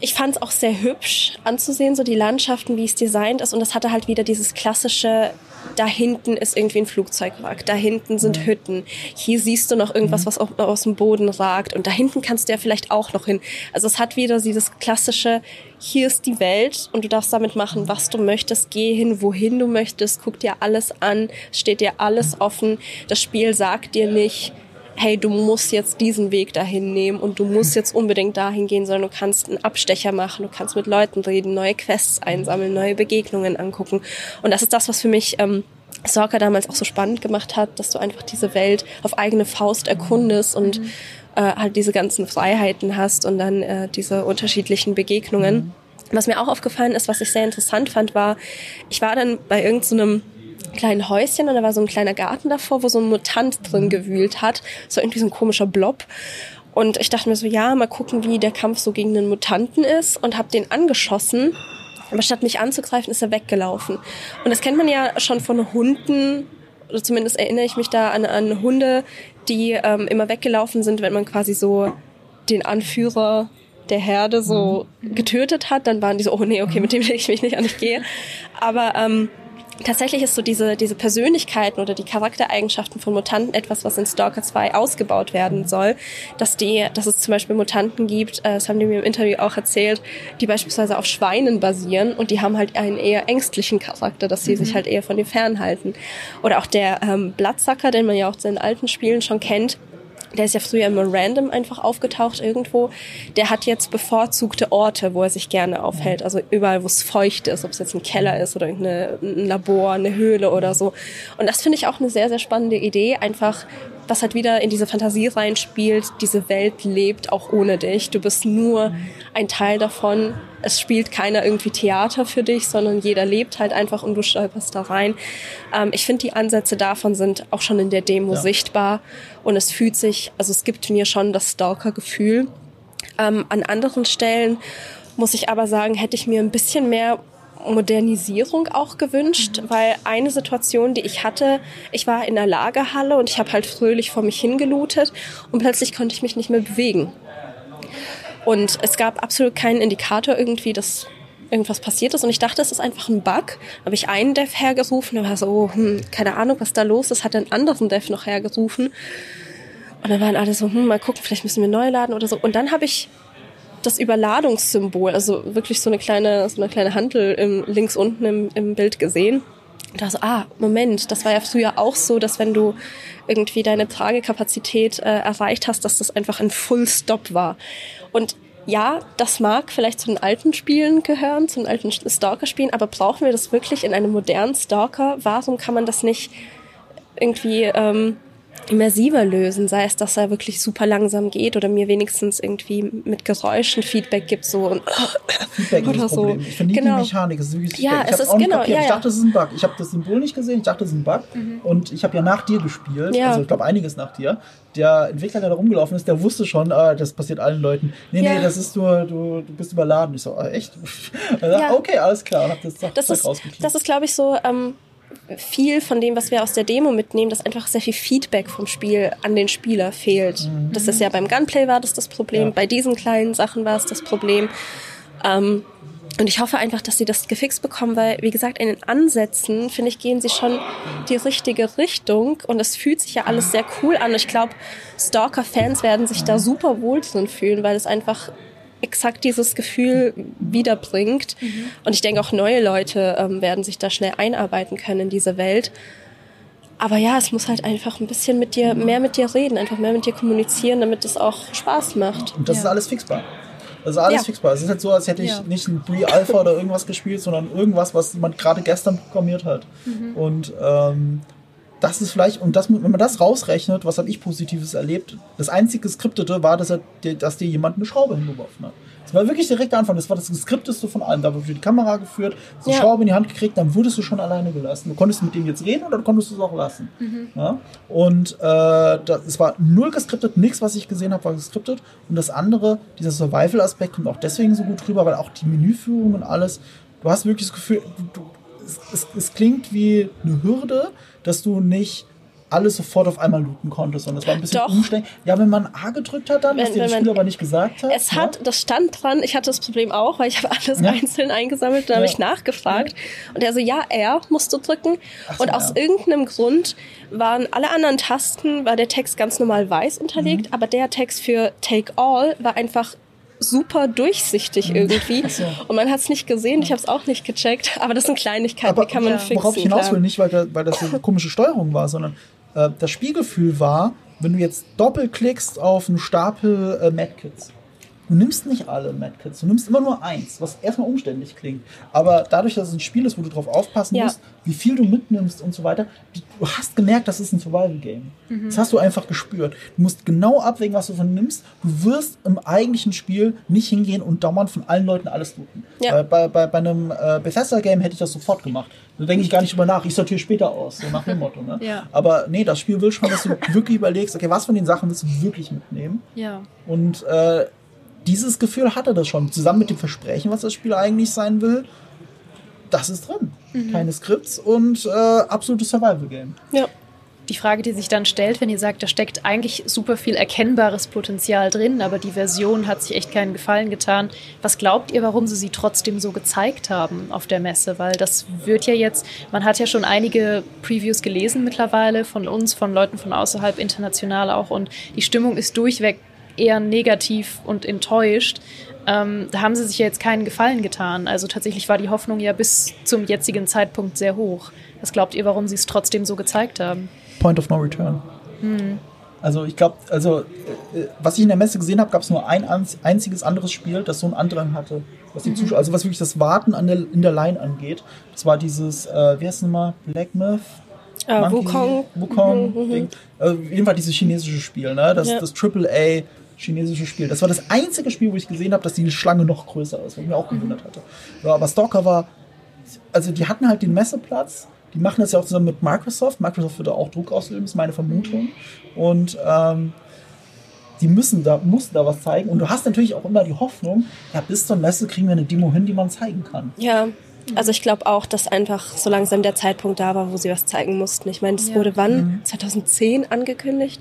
ich fand es auch sehr hübsch anzusehen, so die Landschaften, wie es designt ist. Und das hatte halt wieder dieses klassische da hinten ist irgendwie ein Flugzeugwrack, da hinten sind. Hütten, hier siehst du noch irgendwas, was aus dem Boden ragt und da hinten kannst du ja vielleicht auch noch hin. Also es hat wieder dieses klassische, hier ist die Welt und du darfst damit machen, was du möchtest, geh hin, wohin du möchtest, guck dir alles an, steht dir alles offen. Das Spiel sagt dir nicht, hey, du musst jetzt diesen Weg dahin nehmen und du musst jetzt unbedingt dahin gehen, sondern du kannst einen Abstecher machen, du kannst mit Leuten reden, neue Quests einsammeln, neue Begegnungen angucken. Und das ist das, was für mich ähm, Stalker damals auch so spannend gemacht hat, dass du einfach diese Welt auf eigene Faust erkundest und mhm. äh, halt diese ganzen Freiheiten hast und dann äh, diese unterschiedlichen Begegnungen. Mhm. Was mir auch aufgefallen ist, was ich sehr interessant fand, war, ich war dann bei irgendeinem so kleinen Häuschen und da war so ein kleiner Garten davor, wo so ein Mutant drin gewühlt hat. So irgendwie so ein komischer Blob. Und ich dachte mir so, ja, mal gucken, wie der Kampf so gegen den Mutanten ist und habe den angeschossen. Aber statt mich anzugreifen, ist er weggelaufen. Und das kennt man ja schon von Hunden, oder zumindest erinnere ich mich da an, an Hunde, die ähm, immer weggelaufen sind, wenn man quasi so den Anführer der Herde so getötet hat. Dann waren die so, oh nee, okay, mit dem lege ich mich nicht an, ich gehe. Aber ähm, tatsächlich ist so diese, diese Persönlichkeiten oder die Charaktereigenschaften von Mutanten etwas, was in Stalker 2 ausgebaut werden soll. Dass die, dass es zum Beispiel Mutanten gibt, äh, das haben die mir im Interview auch erzählt, die beispielsweise auf Schweinen basieren und die haben halt einen eher ängstlichen Charakter, dass sie mhm. sich halt eher von dir fernhalten. Oder auch der ähm, Bloodsucker, den man ja auch in den alten Spielen schon kennt, der ist ja früher immer random einfach aufgetaucht irgendwo. Der hat jetzt bevorzugte Orte, wo er sich gerne aufhält. Also überall, wo es feucht ist, ob es jetzt ein Keller ist oder ein Labor, eine Höhle oder so. Und das finde ich auch eine sehr, sehr spannende Idee. Einfach was halt wieder in diese Fantasie reinspielt, diese Welt lebt auch ohne dich. Du bist nur ein Teil davon. Es spielt keiner irgendwie Theater für dich, sondern jeder lebt halt einfach und du stolperst da rein. Ähm, ich finde, die Ansätze davon sind auch schon in der Demo ja. sichtbar und es fühlt sich, also es gibt mir schon das Stalker-Gefühl. Ähm, an anderen Stellen muss ich aber sagen, hätte ich mir ein bisschen mehr Modernisierung auch gewünscht, mhm. weil eine Situation, die ich hatte, ich war in der Lagerhalle und ich habe halt fröhlich vor mich hingelootet und plötzlich konnte ich mich nicht mehr bewegen. Und es gab absolut keinen Indikator irgendwie, dass irgendwas passiert ist und ich dachte, es ist einfach ein Bug. Habe ich einen Dev hergerufen, der war so, hm, keine Ahnung, was da los ist, hat einen anderen Dev noch hergerufen. Und dann waren alle so, hm, mal gucken, vielleicht müssen wir neu laden oder so. Und dann habe ich das Überladungssymbol, also wirklich so eine kleine, so eine kleine Handel im, links unten im, im Bild gesehen. Und da so, ah, Moment, das war ja früher auch so, dass wenn du irgendwie deine Tragekapazität äh, erreicht hast, dass das einfach ein Full Stop war. Und ja, das mag vielleicht zu den alten Spielen gehören, zu den alten Stalker-Spielen, aber brauchen wir das wirklich in einem modernen Stalker? Warum kann man das nicht irgendwie ähm, immersiver lösen, sei es, dass er wirklich super langsam geht oder mir wenigstens irgendwie mit Geräuschen Feedback gibt, so und Feedback oder ist das Problem. Ich finde genau. die Mechanik, es ist wirklich ja, es ist genau, ja, ich dachte, das ist ein Bug. Ich habe das Symbol nicht gesehen, ich dachte, das ist ein Bug mhm. und ich habe ja nach dir gespielt, ja. also ich glaube einiges nach dir. Der Entwickler, der da rumgelaufen ist, der wusste schon, ah, das passiert allen Leuten. Nee, ja. nee, das ist nur, du, du bist überladen. Ich so, ah, echt? [laughs] ja. Okay, alles klar. Und hab das, das, ist, das ist, glaube ich, so, ähm, viel von dem, was wir aus der Demo mitnehmen, dass einfach sehr viel Feedback vom Spiel an den Spieler fehlt. Mhm. Das ist ja beim Gunplay war das das Problem, ja. bei diesen kleinen Sachen war es das Problem. Ähm, und ich hoffe einfach, dass sie das gefixt bekommen, weil, wie gesagt, in den Ansätzen, finde ich, gehen sie schon die richtige Richtung und es fühlt sich ja alles sehr cool an. Ich glaube, Stalker-Fans werden sich da super wohl drin fühlen, weil es einfach exakt dieses Gefühl wiederbringt. Mhm. Und ich denke, auch neue Leute ähm, werden sich da schnell einarbeiten können in diese Welt. Aber ja, es muss halt einfach ein bisschen mit dir, mehr mit dir reden, einfach mehr mit dir kommunizieren, damit es auch Spaß macht. Und das ja. ist alles fixbar. Das ist alles ja. fixbar. Es ist halt so, als hätte ich ja. nicht ein Pre-Alpha oder irgendwas gespielt, sondern irgendwas, was jemand gerade gestern programmiert hat. Mhm. Und ähm, das ist vielleicht, und das, wenn man das rausrechnet, was habe ich Positives erlebt? Das einzige Skriptete war, dass, er, dass dir jemand eine Schraube hingeworfen hat. Das war wirklich direkt der Anfang. Das war das Geskripteste von allem. Da wurde die Kamera geführt, so ja. Schraube in die Hand gekriegt, dann wurdest du schon alleine gelassen. Du konntest mit dem jetzt reden oder du konntest es auch lassen. Mhm. Ja? Und äh, das, es war null geskriptet, nichts, was ich gesehen habe, war geskriptet. Und das andere, dieser Survival-Aspekt kommt auch deswegen so gut rüber, weil auch die Menüführung und alles, du hast wirklich das Gefühl, du, du es, es, es, klingt wie eine Hürde, dass du nicht alles sofort auf einmal looten konntest. Und das war ein bisschen Doch. umständlich. Ja, wenn man A gedrückt hat dann, wenn, was dir das Spiel aber nicht gesagt hat. Es ja? hat, das stand dran, ich hatte das Problem auch, weil ich habe alles ja. einzeln eingesammelt, dann ja. habe ich nachgefragt. Und er so, ja, R musst du drücken. So, und aus irgendeinem Grund waren alle anderen Tasten, war der Text ganz normal weiß unterlegt, mhm. aber der Text für Take All war einfach super durchsichtig mhm. irgendwie. So. Und man hat es nicht gesehen, ich habe es auch nicht gecheckt. Aber das sind Kleinigkeiten, aber, die kann man ja. fixen. Worauf ich hinaus will, nicht weil, da, weil das eine komische Steuerung war, sondern äh, das Spielgefühl war, wenn du jetzt doppelklickst auf einen Stapel äh, Medkits Du nimmst nicht alle Medkits, du nimmst immer nur eins, was erstmal umständlich klingt. Aber dadurch, dass es ein Spiel ist, wo du drauf aufpassen ja. musst, wie viel du mitnimmst und so weiter, du hast gemerkt, das ist ein Survival-Game. Mhm. Das hast du einfach gespürt. Du musst genau abwägen, was du von nimmst. Du wirst im eigentlichen Spiel nicht hingehen und dauernd von allen Leuten alles looten. Ja. Bei, bei, bei, bei einem äh, Bethesda-Game hätte ich das sofort gemacht. Da denke ich gar nicht drüber nach. Ich sortiere später aus, so nach dem Motto. Ne? ja. Aber nee, das Spiel will schon, dass du wirklich überlegst, okay, was von den Sachen willst du wirklich mitnehmen? Ja. Und äh, dieses Gefühl hatte das schon, zusammen mit dem Versprechen, was das Spiel eigentlich sein will. Das ist drin. Mhm. Keine Skripts und äh, absolutes Survival-Game. Ja. die Frage, die sich dann stellt, wenn ihr sagt, da steckt eigentlich super viel erkennbares Potenzial drin, aber die Version hat sich echt keinen Gefallen getan. Was glaubt ihr, warum sie sie trotzdem so gezeigt haben auf der Messe? Weil das wird ja jetzt, man hat ja schon einige Previews gelesen mittlerweile von uns, von Leuten von außerhalb, international auch, und die Stimmung ist durchweg eher negativ und enttäuscht. Ähm, da haben sie sich ja jetzt keinen Gefallen getan. Also tatsächlich war die Hoffnung ja bis zum jetzigen Zeitpunkt sehr hoch. Was glaubt ihr, warum sie es trotzdem so gezeigt haben? Point of No Return. Hm. Also ich glaube, also äh, was ich in der Messe gesehen habe, gab es nur ein einziges anderes Spiel, das so einen Andrang hatte. Was die mhm. Zuschauer, also was wirklich das Warten an der, in der Line angeht. Das war dieses, äh, wie heißt es nochmal, Black Myth? Uh, Wukong. Wukong. Mhm, mhm. Also jedenfalls dieses chinesische Spiel, ne? Das, ja. das AAA chinesische Spiel. Das war das einzige Spiel, wo ich gesehen habe, dass die Schlange noch größer ist, was ich mir auch gewundert hatte. Ja, aber Stalker war, also die hatten halt den Messeplatz, die machen das ja auch zusammen mit Microsoft. Microsoft wird da auch Druck ausüben, ist meine Vermutung. Und ähm, die müssen da, mussten da was zeigen. Und du hast natürlich auch immer die Hoffnung, ja, bis zur Messe kriegen wir eine Demo hin, die man zeigen kann. Ja, also ich glaube auch, dass einfach so langsam der Zeitpunkt da war, wo sie was zeigen mussten. Ich meine, das ja. wurde wann? Mhm. 2010 angekündigt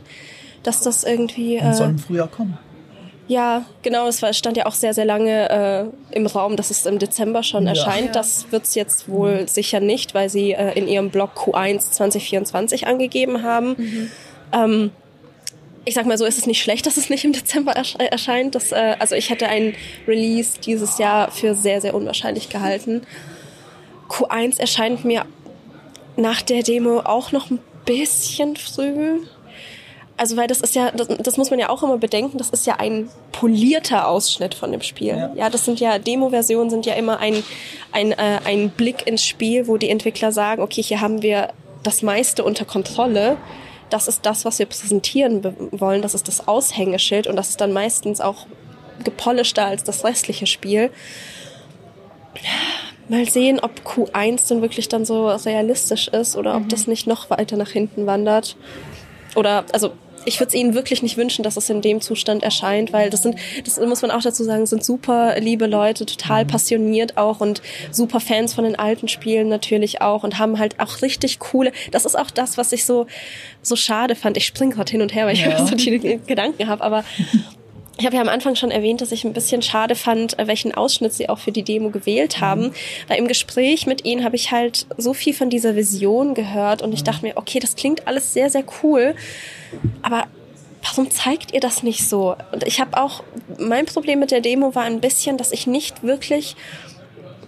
dass das irgendwie. Äh, soll im Frühjahr kommen. Ja, genau, es stand ja auch sehr, sehr lange äh, im Raum, dass es im Dezember schon ja. erscheint. Das wird es jetzt wohl mhm. sicher nicht, weil sie äh, in ihrem Blog Q1 2024 angegeben haben. Mhm. Ähm, ich sag mal so, ist es nicht schlecht, dass es nicht im Dezember ersche erscheint. Das, äh, also ich hätte ein Release dieses Jahr für sehr, sehr unwahrscheinlich gehalten. Q1 erscheint mir nach der Demo auch noch ein bisschen früh. Also weil das ist ja, das, das, muss man ja auch immer bedenken, das ist ja ein polierter Ausschnitt von dem Spiel. Ja, ja das sind ja, Demo-Versionen sind ja immer ein, ein, äh, ein Blick ins Spiel, wo die Entwickler sagen, okay, hier haben wir das meiste unter Kontrolle. Das ist das, was wir präsentieren wollen, das ist das Aushängeschild und das ist dann meistens auch gepolischter als das restliche Spiel. Mal sehen, ob Q1 dann wirklich dann so realistisch ist oder ob mhm. das nicht noch weiter nach hinten wandert. Oder, also ich würde es ihnen wirklich nicht wünschen, dass es in dem Zustand erscheint, weil das sind, das muss man auch dazu sagen, sind super liebe Leute, total mhm. passioniert auch und super Fans von den alten Spielen natürlich auch und haben halt auch richtig coole. Das ist auch das, was ich so so schade fand. Ich springe gerade hin und her, weil ich ja. [laughs] so viele Gedanken habe, aber [laughs] ich habe ja am Anfang schon erwähnt, dass ich ein bisschen schade fand, äh, welchen Ausschnitt sie auch für die Demo gewählt haben. Mhm. Weil im Gespräch mit ihnen habe ich halt so viel von dieser Vision gehört und ich mhm. dachte mir, okay, das klingt alles sehr, sehr cool. Aber warum zeigt ihr das nicht so? Und ich habe auch, mein Problem mit der Demo war ein bisschen, dass ich nicht wirklich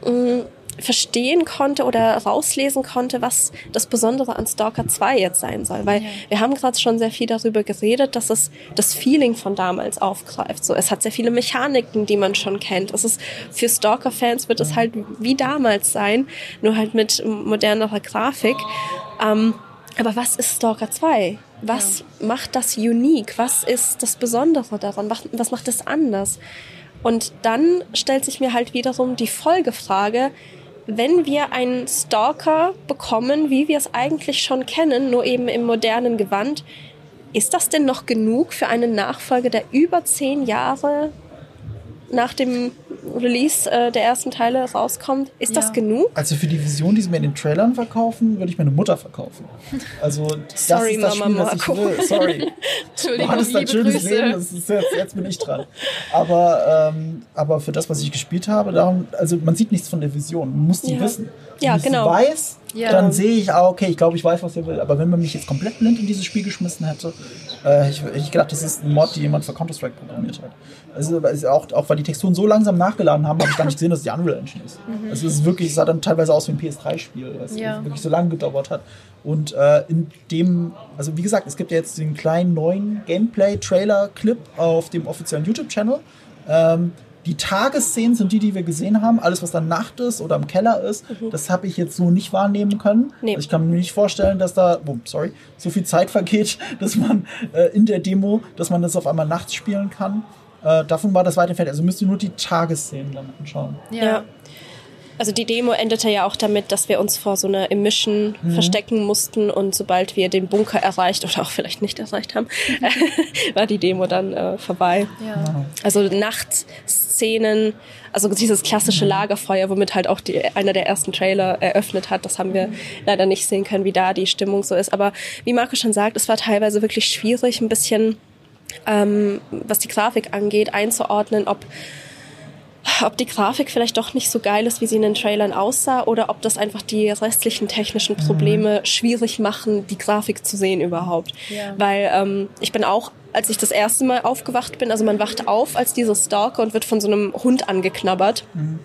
mh, mm, verstehen konnte oder rauslesen konnte, was das Besondere an Stalker 2 jetzt sein soll. Weil ja. wir haben gerade schon sehr viel darüber geredet, dass es das Feeling von damals aufgreift. So, es hat sehr viele Mechaniken, die man schon kennt. Es ist für Stalker-Fans wird es halt wie damals sein, nur halt mit modernerer Grafik. Ähm, aber was ist Stalker 2? Was ja. macht das unique? Was ist das Besondere daran? Was macht es anders? Und dann stellt sich mir halt wiederum die Folgefrage, wenn wir einen Stalker bekommen, wie wir es eigentlich schon kennen, nur eben im modernen Gewand, ist das denn noch genug für einen Nachfolger, der über zehn Jahre nach dem Release äh, der ersten Teile rauskommt. Ist ja. das genug? Also für die Vision, die sie mir in den Trailern verkaufen, würde ich meine Mutter verkaufen. Also das Sorry, ist das Mama Spiel, das ich will. Sorry. Entschuldigung, du hattest ein schönes Grüße. Leben, das ist jetzt, jetzt bin ich dran. Aber, ähm, aber für das, was ich gespielt habe, darum, also man sieht nichts von der Vision. Man muss die ja. wissen. Ja, genau. weiß, ja. dann sehe ich, ah, okay, ich glaube, ich weiß, was er will. Aber wenn man mich jetzt komplett blind in dieses Spiel geschmissen hätte, äh, ich, ich gedacht, das ist ein Mod, die jemand für Counter-Strike programmiert hat. Also, auch, auch weil die Texturen so langsam nachgeladen haben, habe ich gar nicht gesehen, dass es die Unreal Engine ist. Mhm. Also es ist wirklich, es sah dann teilweise aus wie ein PS3-Spiel, was ja. wirklich so lange gedauert hat. Und äh, in dem, also wie gesagt, es gibt ja jetzt den kleinen neuen Gameplay-Trailer-Clip auf dem offiziellen YouTube-Channel. Ähm, die Tagesszenen sind die, die wir gesehen haben. Alles, was dann Nacht ist oder im Keller ist, mhm. das habe ich jetzt so nicht wahrnehmen können. Nee. Also ich kann mir nicht vorstellen, dass da, oh, sorry, so viel Zeit vergeht, [laughs] dass man äh, in der Demo, dass man das auf einmal nachts spielen kann. Äh, davon war das weit entfernt. Also müsst ihr nur die Tagesszenen dann anschauen. Ja. Also die Demo endete ja auch damit, dass wir uns vor so einer Emission mhm. verstecken mussten und sobald wir den Bunker erreicht oder auch vielleicht nicht erreicht haben, [laughs] war die Demo dann äh, vorbei. Ja. Also Nachtszenen, also dieses klassische mhm. Lagerfeuer, womit halt auch die, einer der ersten Trailer eröffnet hat, das haben wir leider nicht sehen können, wie da die Stimmung so ist. Aber wie Marco schon sagt, es war teilweise wirklich schwierig, ein bisschen ähm, was die Grafik angeht, einzuordnen, ob ob die Grafik vielleicht doch nicht so geil ist, wie sie in den Trailern aussah, oder ob das einfach die restlichen technischen Probleme mhm. schwierig machen, die Grafik zu sehen überhaupt. Ja. Weil ähm, ich bin auch, als ich das erste Mal aufgewacht bin, also man wacht auf als dieser Stalker und wird von so einem Hund angeknabbert. Mhm.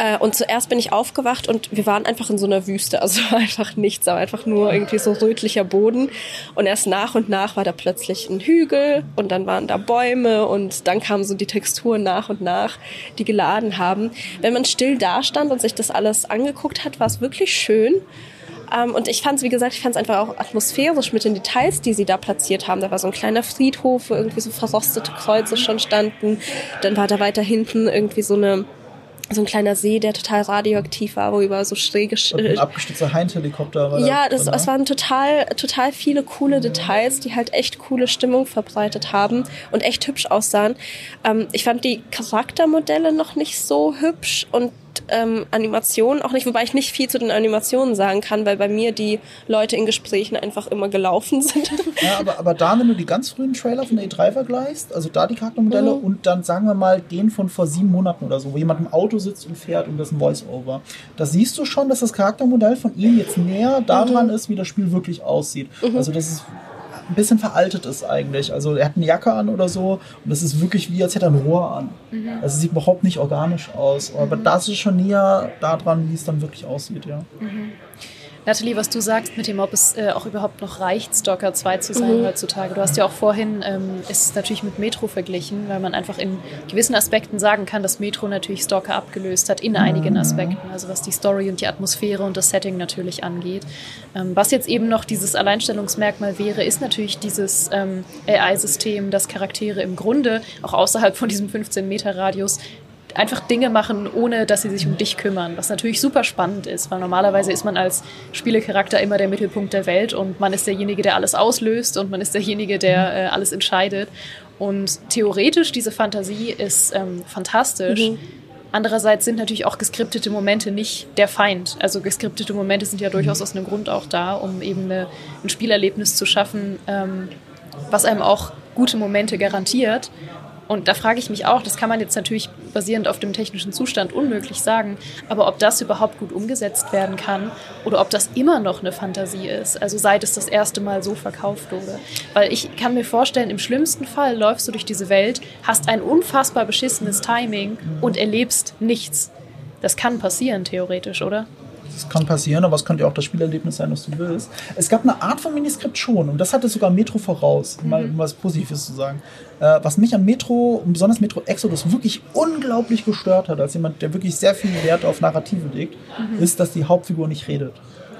Äh, und zuerst bin ich aufgewacht und wir waren einfach in so einer Wüste. Also [laughs] einfach nichts, aber einfach nur irgendwie so rötlicher Boden. Und erst nach und nach war da plötzlich ein Hügel und dann waren da Bäume und dann kamen so die Texturen nach und nach, die geladen haben. Wenn man still da stand und sich das alles angeguckt hat, war es wirklich schön. Um, ähm, und ich fand es, wie gesagt, ich fand es einfach auch atmosphärisch mit den Details, die sie da platziert haben. Da war so ein kleiner Friedhof, wo irgendwie so verrostete Kreuze schon standen. Dann war da weiter hinten irgendwie so eine so ein kleiner See, der total radioaktiv war, wo über so schräge... Ein abgestützter Heinz-Helikopter war Ja, das, es waren total, total viele coole ja. Details, die halt echt coole Stimmung verbreitet haben und echt hübsch aussahen. Ähm, ich fand die Charaktermodelle noch nicht so hübsch und ähm, Animationen auch nicht, wobei ich nicht viel zu den Animationen sagen kann, weil bei mir die Leute in Gesprächen einfach immer gelaufen [laughs] sind. Ja, aber, aber da, wenn du die ganz frühen Trailer von der E3 vergleichst, also da die Charaktermodelle mhm. und dann sagen wir mal den von vor sieben Monaten oder so, wo jemand im Auto sitzt und fährt und das ist ein Voice-Over, da siehst du schon, dass das Charaktermodell von ihm jetzt näher daran mhm. ist, wie das Spiel wirklich aussieht. Mhm. Also das ist ein bisschen veraltet ist eigentlich. Also er hat eine Jacke an oder so und das ist wirklich wie, als hätte er ein Rohr an. Mhm. Also sieht überhaupt nicht organisch aus. Aber mhm. das ist schon näher daran, wie es dann wirklich aussieht, ja. Mhm. Nathalie, was du sagst mit dem, ob es äh, auch überhaupt noch reicht, Stalker 2 zu sein mhm. heutzutage. Du hast ja auch vorhin ähm, es natürlich mit Metro verglichen, weil man einfach in gewissen Aspekten sagen kann, dass Metro natürlich Stalker abgelöst hat in einigen mhm. Aspekten, also was die Story und die Atmosphäre und das Setting natürlich angeht. Ähm, was jetzt eben noch dieses Alleinstellungsmerkmal wäre, ist natürlich dieses ähm, AI-System, das Charaktere im Grunde auch außerhalb von diesem 15-Meter-Radius einfach Dinge machen, ohne dass sie sich um dich kümmern, was natürlich super spannend ist, weil normalerweise ist man als Spielecharakter immer der Mittelpunkt der Welt und man ist derjenige, der alles auslöst und man ist derjenige, der äh, alles entscheidet. Und theoretisch, diese Fantasie ist ähm, fantastisch. Mhm. Andererseits sind natürlich auch geskriptete Momente nicht der Feind. Also geskriptete Momente sind ja durchaus aus einem Grund auch da, um eben eine, ein Spielerlebnis zu schaffen, ähm, was einem auch gute Momente garantiert. Und da frage ich mich auch, das kann man jetzt natürlich basierend auf dem technischen Zustand unmöglich sagen, aber ob das überhaupt gut umgesetzt werden kann oder ob das immer noch eine Fantasie ist, also seit es das erste Mal so verkauft wurde. Weil ich kann mir vorstellen, im schlimmsten Fall läufst du durch diese Welt, hast ein unfassbar beschissenes Timing und erlebst nichts. Das kann passieren, theoretisch, oder? Das kann passieren, aber es könnte ja auch das Spielerlebnis sein, was du willst. Es gab eine Art von Miniskript schon und das hatte sogar Metro voraus, um mal um was Positives zu sagen. Äh, was mich an Metro und besonders Metro Exodus wirklich unglaublich gestört hat, als jemand, der wirklich sehr viel Wert auf Narrative legt, mhm. ist, dass die Hauptfigur nicht redet.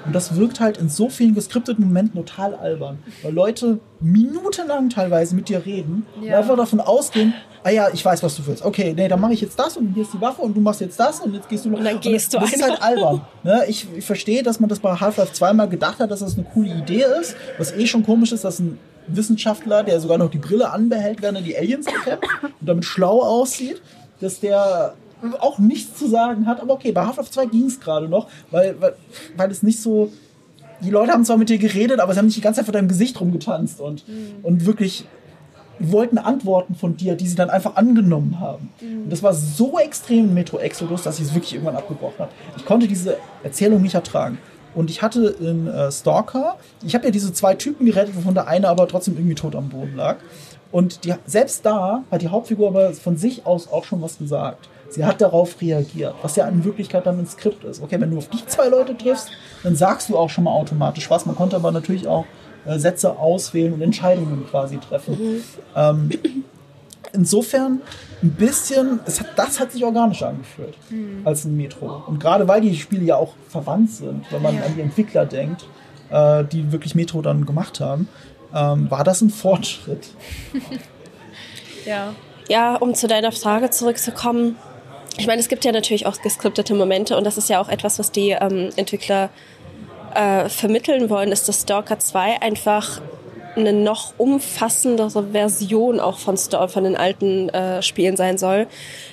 Und das wirkt halt in so vielen geskripteten Momenten total albern, weil Leute minutenlang teilweise mit dir reden ja. und einfach davon ausgehen, ah ja, ich weiß, was du willst. Okay, nee, dann mache ich jetzt das und hier ist die Waffe und du machst jetzt das und jetzt gehst du noch. Und dann gehst und das, du Das ist halt albern. Ne? Ich, ich verstehe, dass man das bei Half-Life zweimal gedacht hat, dass das eine coole Idee ist. Was eh schon komisch ist, dass ein Wissenschaftler, der sogar noch die Brille anbehält, während er die Aliens bekämpft und damit schlau aussieht, dass der auch nichts zu sagen hat. Aber okay, bei Half-Life 2 ging es gerade noch, weil, weil, weil es nicht so die Leute haben zwar mit dir geredet, aber sie haben nicht die ganze Zeit vor deinem Gesicht rumgetanzt und, mhm. und wirklich wollten Antworten von dir, die sie dann einfach angenommen haben. Mhm. Und das war so extrem in Metro Exodus, dass ich es wirklich irgendwann abgebrochen habe. Ich konnte diese Erzählung nicht ertragen. Und ich hatte in äh, Stalker, ich habe ja diese zwei Typen gerettet, wovon der eine aber trotzdem irgendwie tot am Boden lag. Und die, selbst da hat die Hauptfigur aber von sich aus auch schon was gesagt. Sie hat darauf reagiert, was ja in Wirklichkeit dann ein Skript ist. Okay, wenn du auf die zwei Leute triffst, dann sagst du auch schon mal automatisch was. Man konnte aber natürlich auch äh, Sätze auswählen und Entscheidungen quasi treffen. Mhm. Ähm, insofern ein bisschen, hat, das hat sich organisch angefühlt mhm. als ein Metro. Und gerade weil die Spiele ja auch verwandt sind, wenn man ja. an die Entwickler denkt, äh, die wirklich Metro dann gemacht haben, ähm, war das ein Fortschritt. [laughs] ja. Ja, um zu deiner Frage zurückzukommen, ich meine, es gibt ja natürlich auch geskriptete Momente und das ist ja auch etwas, was die ähm, Entwickler äh, vermitteln wollen, ist, dass Stalker 2 einfach eine noch umfassendere Version auch von, Sto von den alten äh, Spielen sein soll.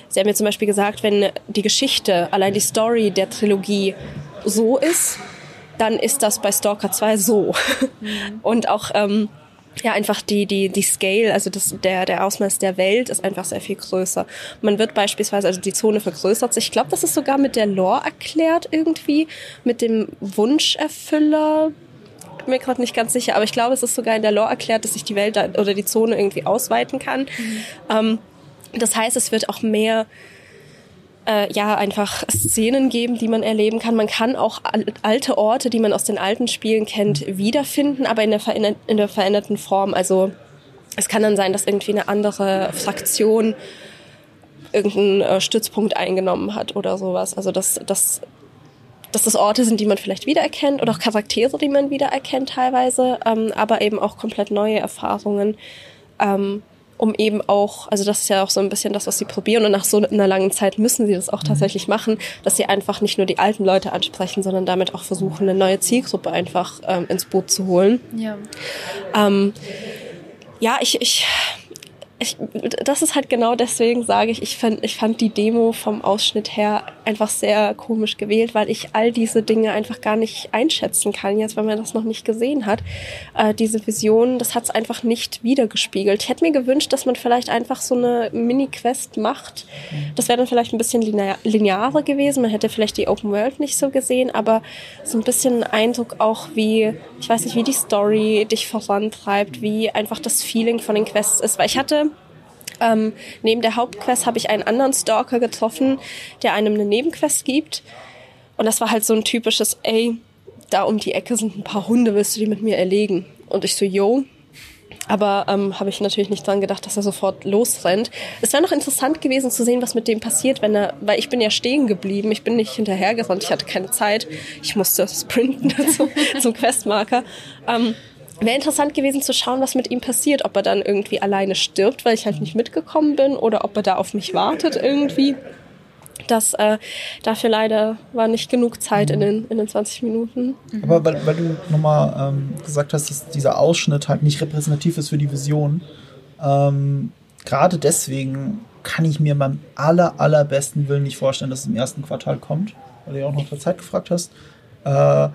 Sie haben mir zum Beispiel gesagt, wenn die Geschichte, allein die Story der Trilogie so ist, dann ist das bei Stalker 2 so. [laughs] Mhm. Und auch ähm, ja einfach die die die Scale, also das der der Ausmaß der Welt ist einfach sehr viel größer. Man wird beispielsweise also die Zone vergrößert sich. Ich glaube, das ist sogar mit der Lore erklärt irgendwie mit dem Wunscherfüller. Bin mir gerade nicht ganz sicher, aber ich glaube, es ist sogar in der Lore erklärt, dass sich die Welt oder die Zone irgendwie ausweiten kann. Mhm. Ähm, das heißt, es wird auch mehr äh, ja einfach Szenen geben, die man erleben kann. Man kann auch alte Orte, die man aus den alten Spielen kennt, wiederfinden, aber in der, in der veränderten Form. Also es kann dann sein, dass irgendwie eine andere Fraktion irgendeinen äh, Stützpunkt eingenommen hat oder sowas. Also dass, dass, dass das Orte sind, die man vielleicht wiedererkennt oder auch Charaktere, die man wiedererkennt teilweise, ähm, aber eben auch komplett neue Erfahrungen. Ähm, um eben auch, also das ist ja auch so ein bisschen das, was sie probieren und nach so einer langen Zeit müssen sie das auch mhm. tatsächlich machen, dass sie einfach nicht nur die alten Leute ansprechen, sondern damit auch versuchen, eine neue Zielgruppe einfach ähm, ins Boot zu holen. Ja. Ähm, ja, ich, ich ich, das ist halt genau deswegen, sage ich, ich fand, ich fand die Demo vom Ausschnitt her einfach sehr komisch gewählt, weil ich all diese Dinge einfach gar nicht einschätzen kann, jetzt, wenn man das noch nicht gesehen hat. Äh, diese Vision, das hat es einfach nicht wiedergespiegelt. Ich hätte mir gewünscht, dass man vielleicht einfach so eine Mini-Quest macht. Das wäre dann vielleicht ein bisschen linearer gewesen. Man hätte vielleicht die Open World nicht so gesehen, aber so ein bisschen Eindruck auch, wie, ich weiß nicht, wie die Story dich vorantreibt, wie einfach das Feeling von den Quests ist. Weil ich hatte ähm, neben der Hauptquest habe ich einen anderen Stalker getroffen, der einem eine Nebenquest gibt. Und das war halt so ein typisches, ey, da um die Ecke sind ein paar Hunde, willst du die mit mir erlegen? Und ich so, yo. Aber ähm, habe ich natürlich nicht dran gedacht, dass er sofort losrennt. Es wäre noch interessant gewesen zu sehen, was mit dem passiert, wenn er, weil ich bin ja stehen geblieben, ich bin nicht hinterhergerannt, ich hatte keine Zeit, ich musste sprinten [laughs] zum, zum Questmarker. Ähm, Wäre interessant gewesen zu schauen, was mit ihm passiert, ob er dann irgendwie alleine stirbt, weil ich halt nicht mitgekommen bin, oder ob er da auf mich wartet irgendwie. Das äh, dafür leider war nicht genug Zeit in den, in den 20 Minuten. Mhm. Aber weil, weil du nochmal ähm, gesagt hast, dass dieser Ausschnitt halt nicht repräsentativ ist für die Vision, ähm, gerade deswegen kann ich mir beim aller, allerbesten Willen nicht vorstellen, dass es im ersten Quartal kommt, weil du ja auch noch der Zeit gefragt hast. Äh,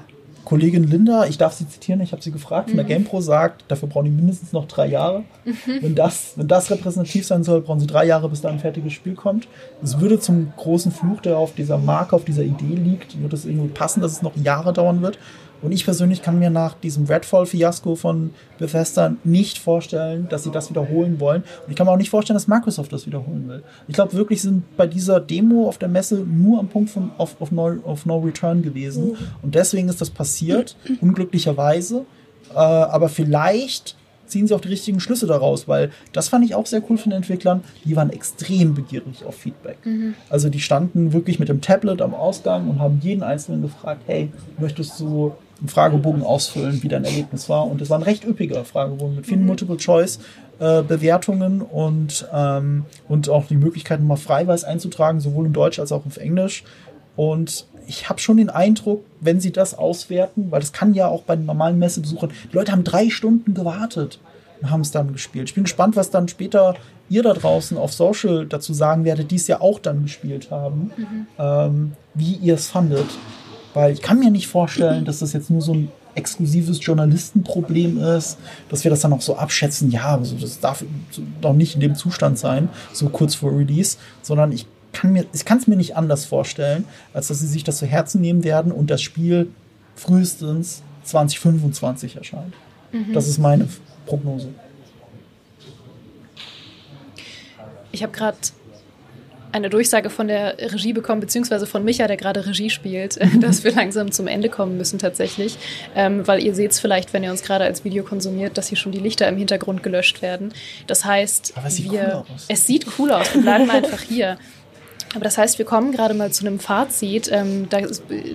Kollegin Linda, ich darf sie zitieren, ich habe sie gefragt, von der. GamePro sagt, dafür brauchen die mindestens noch drei Jahre. Mhm. Wenn, das, wenn das repräsentativ sein soll, brauchen sie drei Jahre, bis da ein fertiges Spiel kommt. Es würde zum großen Fluch, der auf dieser Marke, auf dieser Idee liegt, würde es irgendwie passen, dass es noch Jahre dauern wird. Und ich persönlich kann mir nach diesem Redfall-Fiasko von Bethesda nicht vorstellen, dass sie das wiederholen wollen. Und ich kann mir auch nicht vorstellen, dass Microsoft das wiederholen will. Ich glaube wirklich sind bei dieser Demo auf der Messe nur am Punkt von auf, auf, no, auf no Return gewesen. Und deswegen ist das passiert, [clears throat] unglücklicherweise. Äh, aber vielleicht ziehen sie auch die richtigen Schlüsse daraus, weil das fand ich auch sehr cool von den Entwicklern. Die waren extrem begierig auf Feedback. Mhm. Also die standen wirklich mit dem Tablet am Ausgang und haben jeden Einzelnen gefragt, hey, möchtest du einen Fragebogen ausfüllen, wie dein Erlebnis war. Und es war ein recht üppiger Fragebogen mit vielen mhm. Multiple-Choice-Bewertungen und, ähm, und auch die Möglichkeit, mal Freiweis einzutragen, sowohl in Deutsch als auch auf Englisch. Und ich habe schon den Eindruck, wenn sie das auswerten, weil das kann ja auch bei den normalen Messebesuchern, die Leute haben drei Stunden gewartet und haben es dann gespielt. Ich bin gespannt, was dann später ihr da draußen auf Social dazu sagen werdet, die es ja auch dann gespielt haben, mhm. ähm, wie ihr es fandet. Weil ich kann mir nicht vorstellen, dass das jetzt nur so ein exklusives Journalistenproblem ist, dass wir das dann auch so abschätzen, ja, also das darf doch nicht in dem Zustand sein, so kurz vor Release, sondern ich kann mir, ich kann es mir nicht anders vorstellen, als dass sie sich das zu Herzen nehmen werden und das Spiel frühestens 2025 erscheint. Mhm. Das ist meine Prognose. Ich habe gerade eine Durchsage von der Regie bekommen, beziehungsweise von Micha, der gerade Regie spielt, [laughs] dass wir langsam zum Ende kommen müssen tatsächlich. Ähm, weil ihr seht es vielleicht, wenn ihr uns gerade als Video konsumiert, dass hier schon die Lichter im Hintergrund gelöscht werden. Das heißt, es sieht, wir, cool es sieht cool aus. Wir bleiben einfach hier. Aber das heißt, wir kommen gerade mal zu einem Fazit. Ähm, da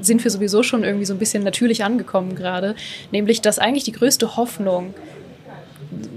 sind wir sowieso schon irgendwie so ein bisschen natürlich angekommen gerade. Nämlich, dass eigentlich die größte Hoffnung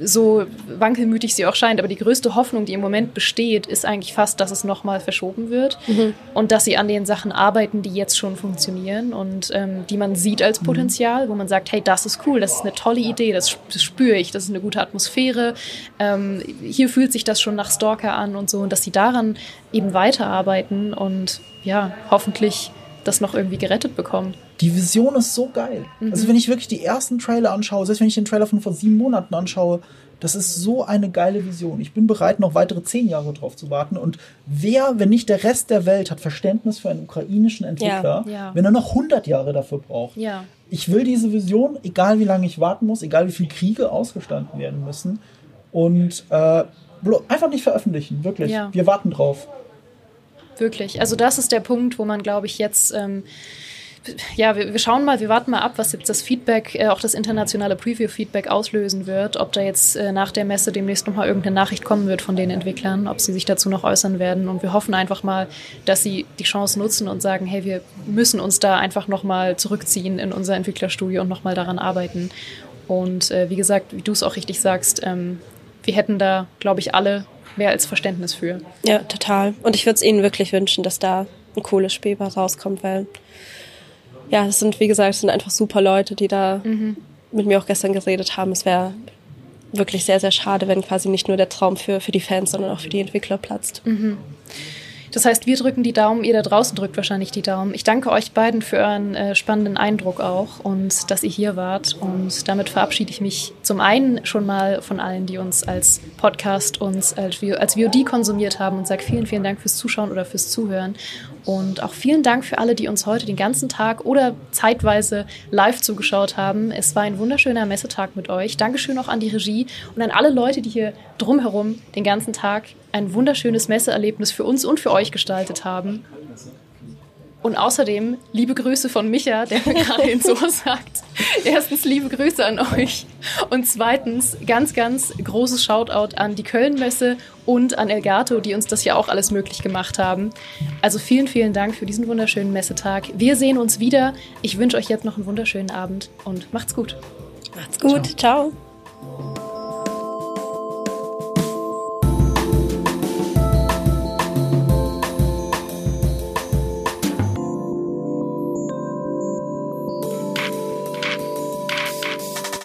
so wankelmütig sie auch scheint, aber die größte Hoffnung, die im Moment besteht, ist eigentlich fast, dass es nochmal verschoben wird mhm. und dass sie an den Sachen arbeiten, die jetzt schon funktionieren und ähm, die man sieht als mhm. Potenzial, wo man sagt, hey, das ist cool, das ist eine tolle Idee, das, das spüre ich, das ist eine gute Atmosphäre. Ähm, hier fühlt sich das schon nach Stalker an und so und dass sie daran eben weiterarbeiten und ja, hoffentlich das noch irgendwie gerettet bekommen. Die Vision ist so geil. Mhm. Also wenn ich wirklich die ersten Trailer anschaue, selbst wenn ich den Trailer von vor sieben Monaten anschaue, das ist so eine geile Vision. Ich bin bereit, noch weitere zehn Jahre drauf zu warten. Und wer, wenn nicht der Rest der Welt, hat Verständnis für einen ukrainischen Entwickler, ja, ja. wenn er noch 100 Jahre dafür braucht? Ja. Ich will diese Vision, egal wie lange ich warten muss, egal wie viele Kriege ausgestanden werden müssen. Und äh, einfach nicht veröffentlichen, wirklich. Wir warten drauf. Wirklich. Also das ist der Punkt, wo man, glaube ich, jetzt ähm, ja, wir, wir, schauen mal, wir warten mal ab, was jetzt das Feedback, äh, auch das internationale Preview-Feedback auslösen wird, ob da jetzt äh, nach der Messe demnächst nochmal irgendeine Nachricht kommen wird von den Entwicklern, ob sie sich dazu noch äußern werden. Und wir hoffen einfach mal, dass sie die Chance nutzen und sagen, hey, wir müssen uns da einfach nochmal zurückziehen in unser Entwicklerstudio und nochmal daran arbeiten. Und äh, wie gesagt, wie du es auch richtig sagst, ähm, wir hätten da, glaube ich, alle mehr als Verständnis für. Ja, total. Und ich würde es Ihnen wirklich wünschen, dass da ein cooles Spiel rauskommt, weil ja, es sind, wie gesagt, es sind einfach super Leute, die da mhm. mit mir auch gestern geredet haben. Es wäre wirklich sehr, sehr schade, wenn quasi nicht nur der Traum für, für die Fans, sondern auch für die Entwickler platzt. Mhm. Das heißt, wir drücken die Daumen, ihr da draußen drückt wahrscheinlich die Daumen. Ich danke euch beiden für euren äh, spannenden Eindruck auch und dass ihr hier wart. Und damit verabschiede ich mich zum einen schon mal von allen, die uns als Podcast, uns als, als VOD konsumiert haben und sage vielen, vielen Dank fürs Zuschauen oder fürs Zuhören. Und auch vielen Dank für alle, die uns heute den ganzen Tag oder zeitweise live zugeschaut haben. Es war ein wunderschöner Messetag mit euch. Dankeschön auch an die Regie und an alle Leute, die hier drumherum den ganzen Tag ein wunderschönes Messeerlebnis für uns und für euch gestaltet haben. Und außerdem liebe Grüße von Micha, der mir gerade ins Ohr sagt. Erstens liebe Grüße an euch und zweitens ganz, ganz großes Shoutout an die Kölnmesse und an Elgato, die uns das ja auch alles möglich gemacht haben. Also vielen, vielen Dank für diesen wunderschönen Messetag. Wir sehen uns wieder. Ich wünsche euch jetzt noch einen wunderschönen Abend und macht's gut. Macht's gut. Ciao. Ciao.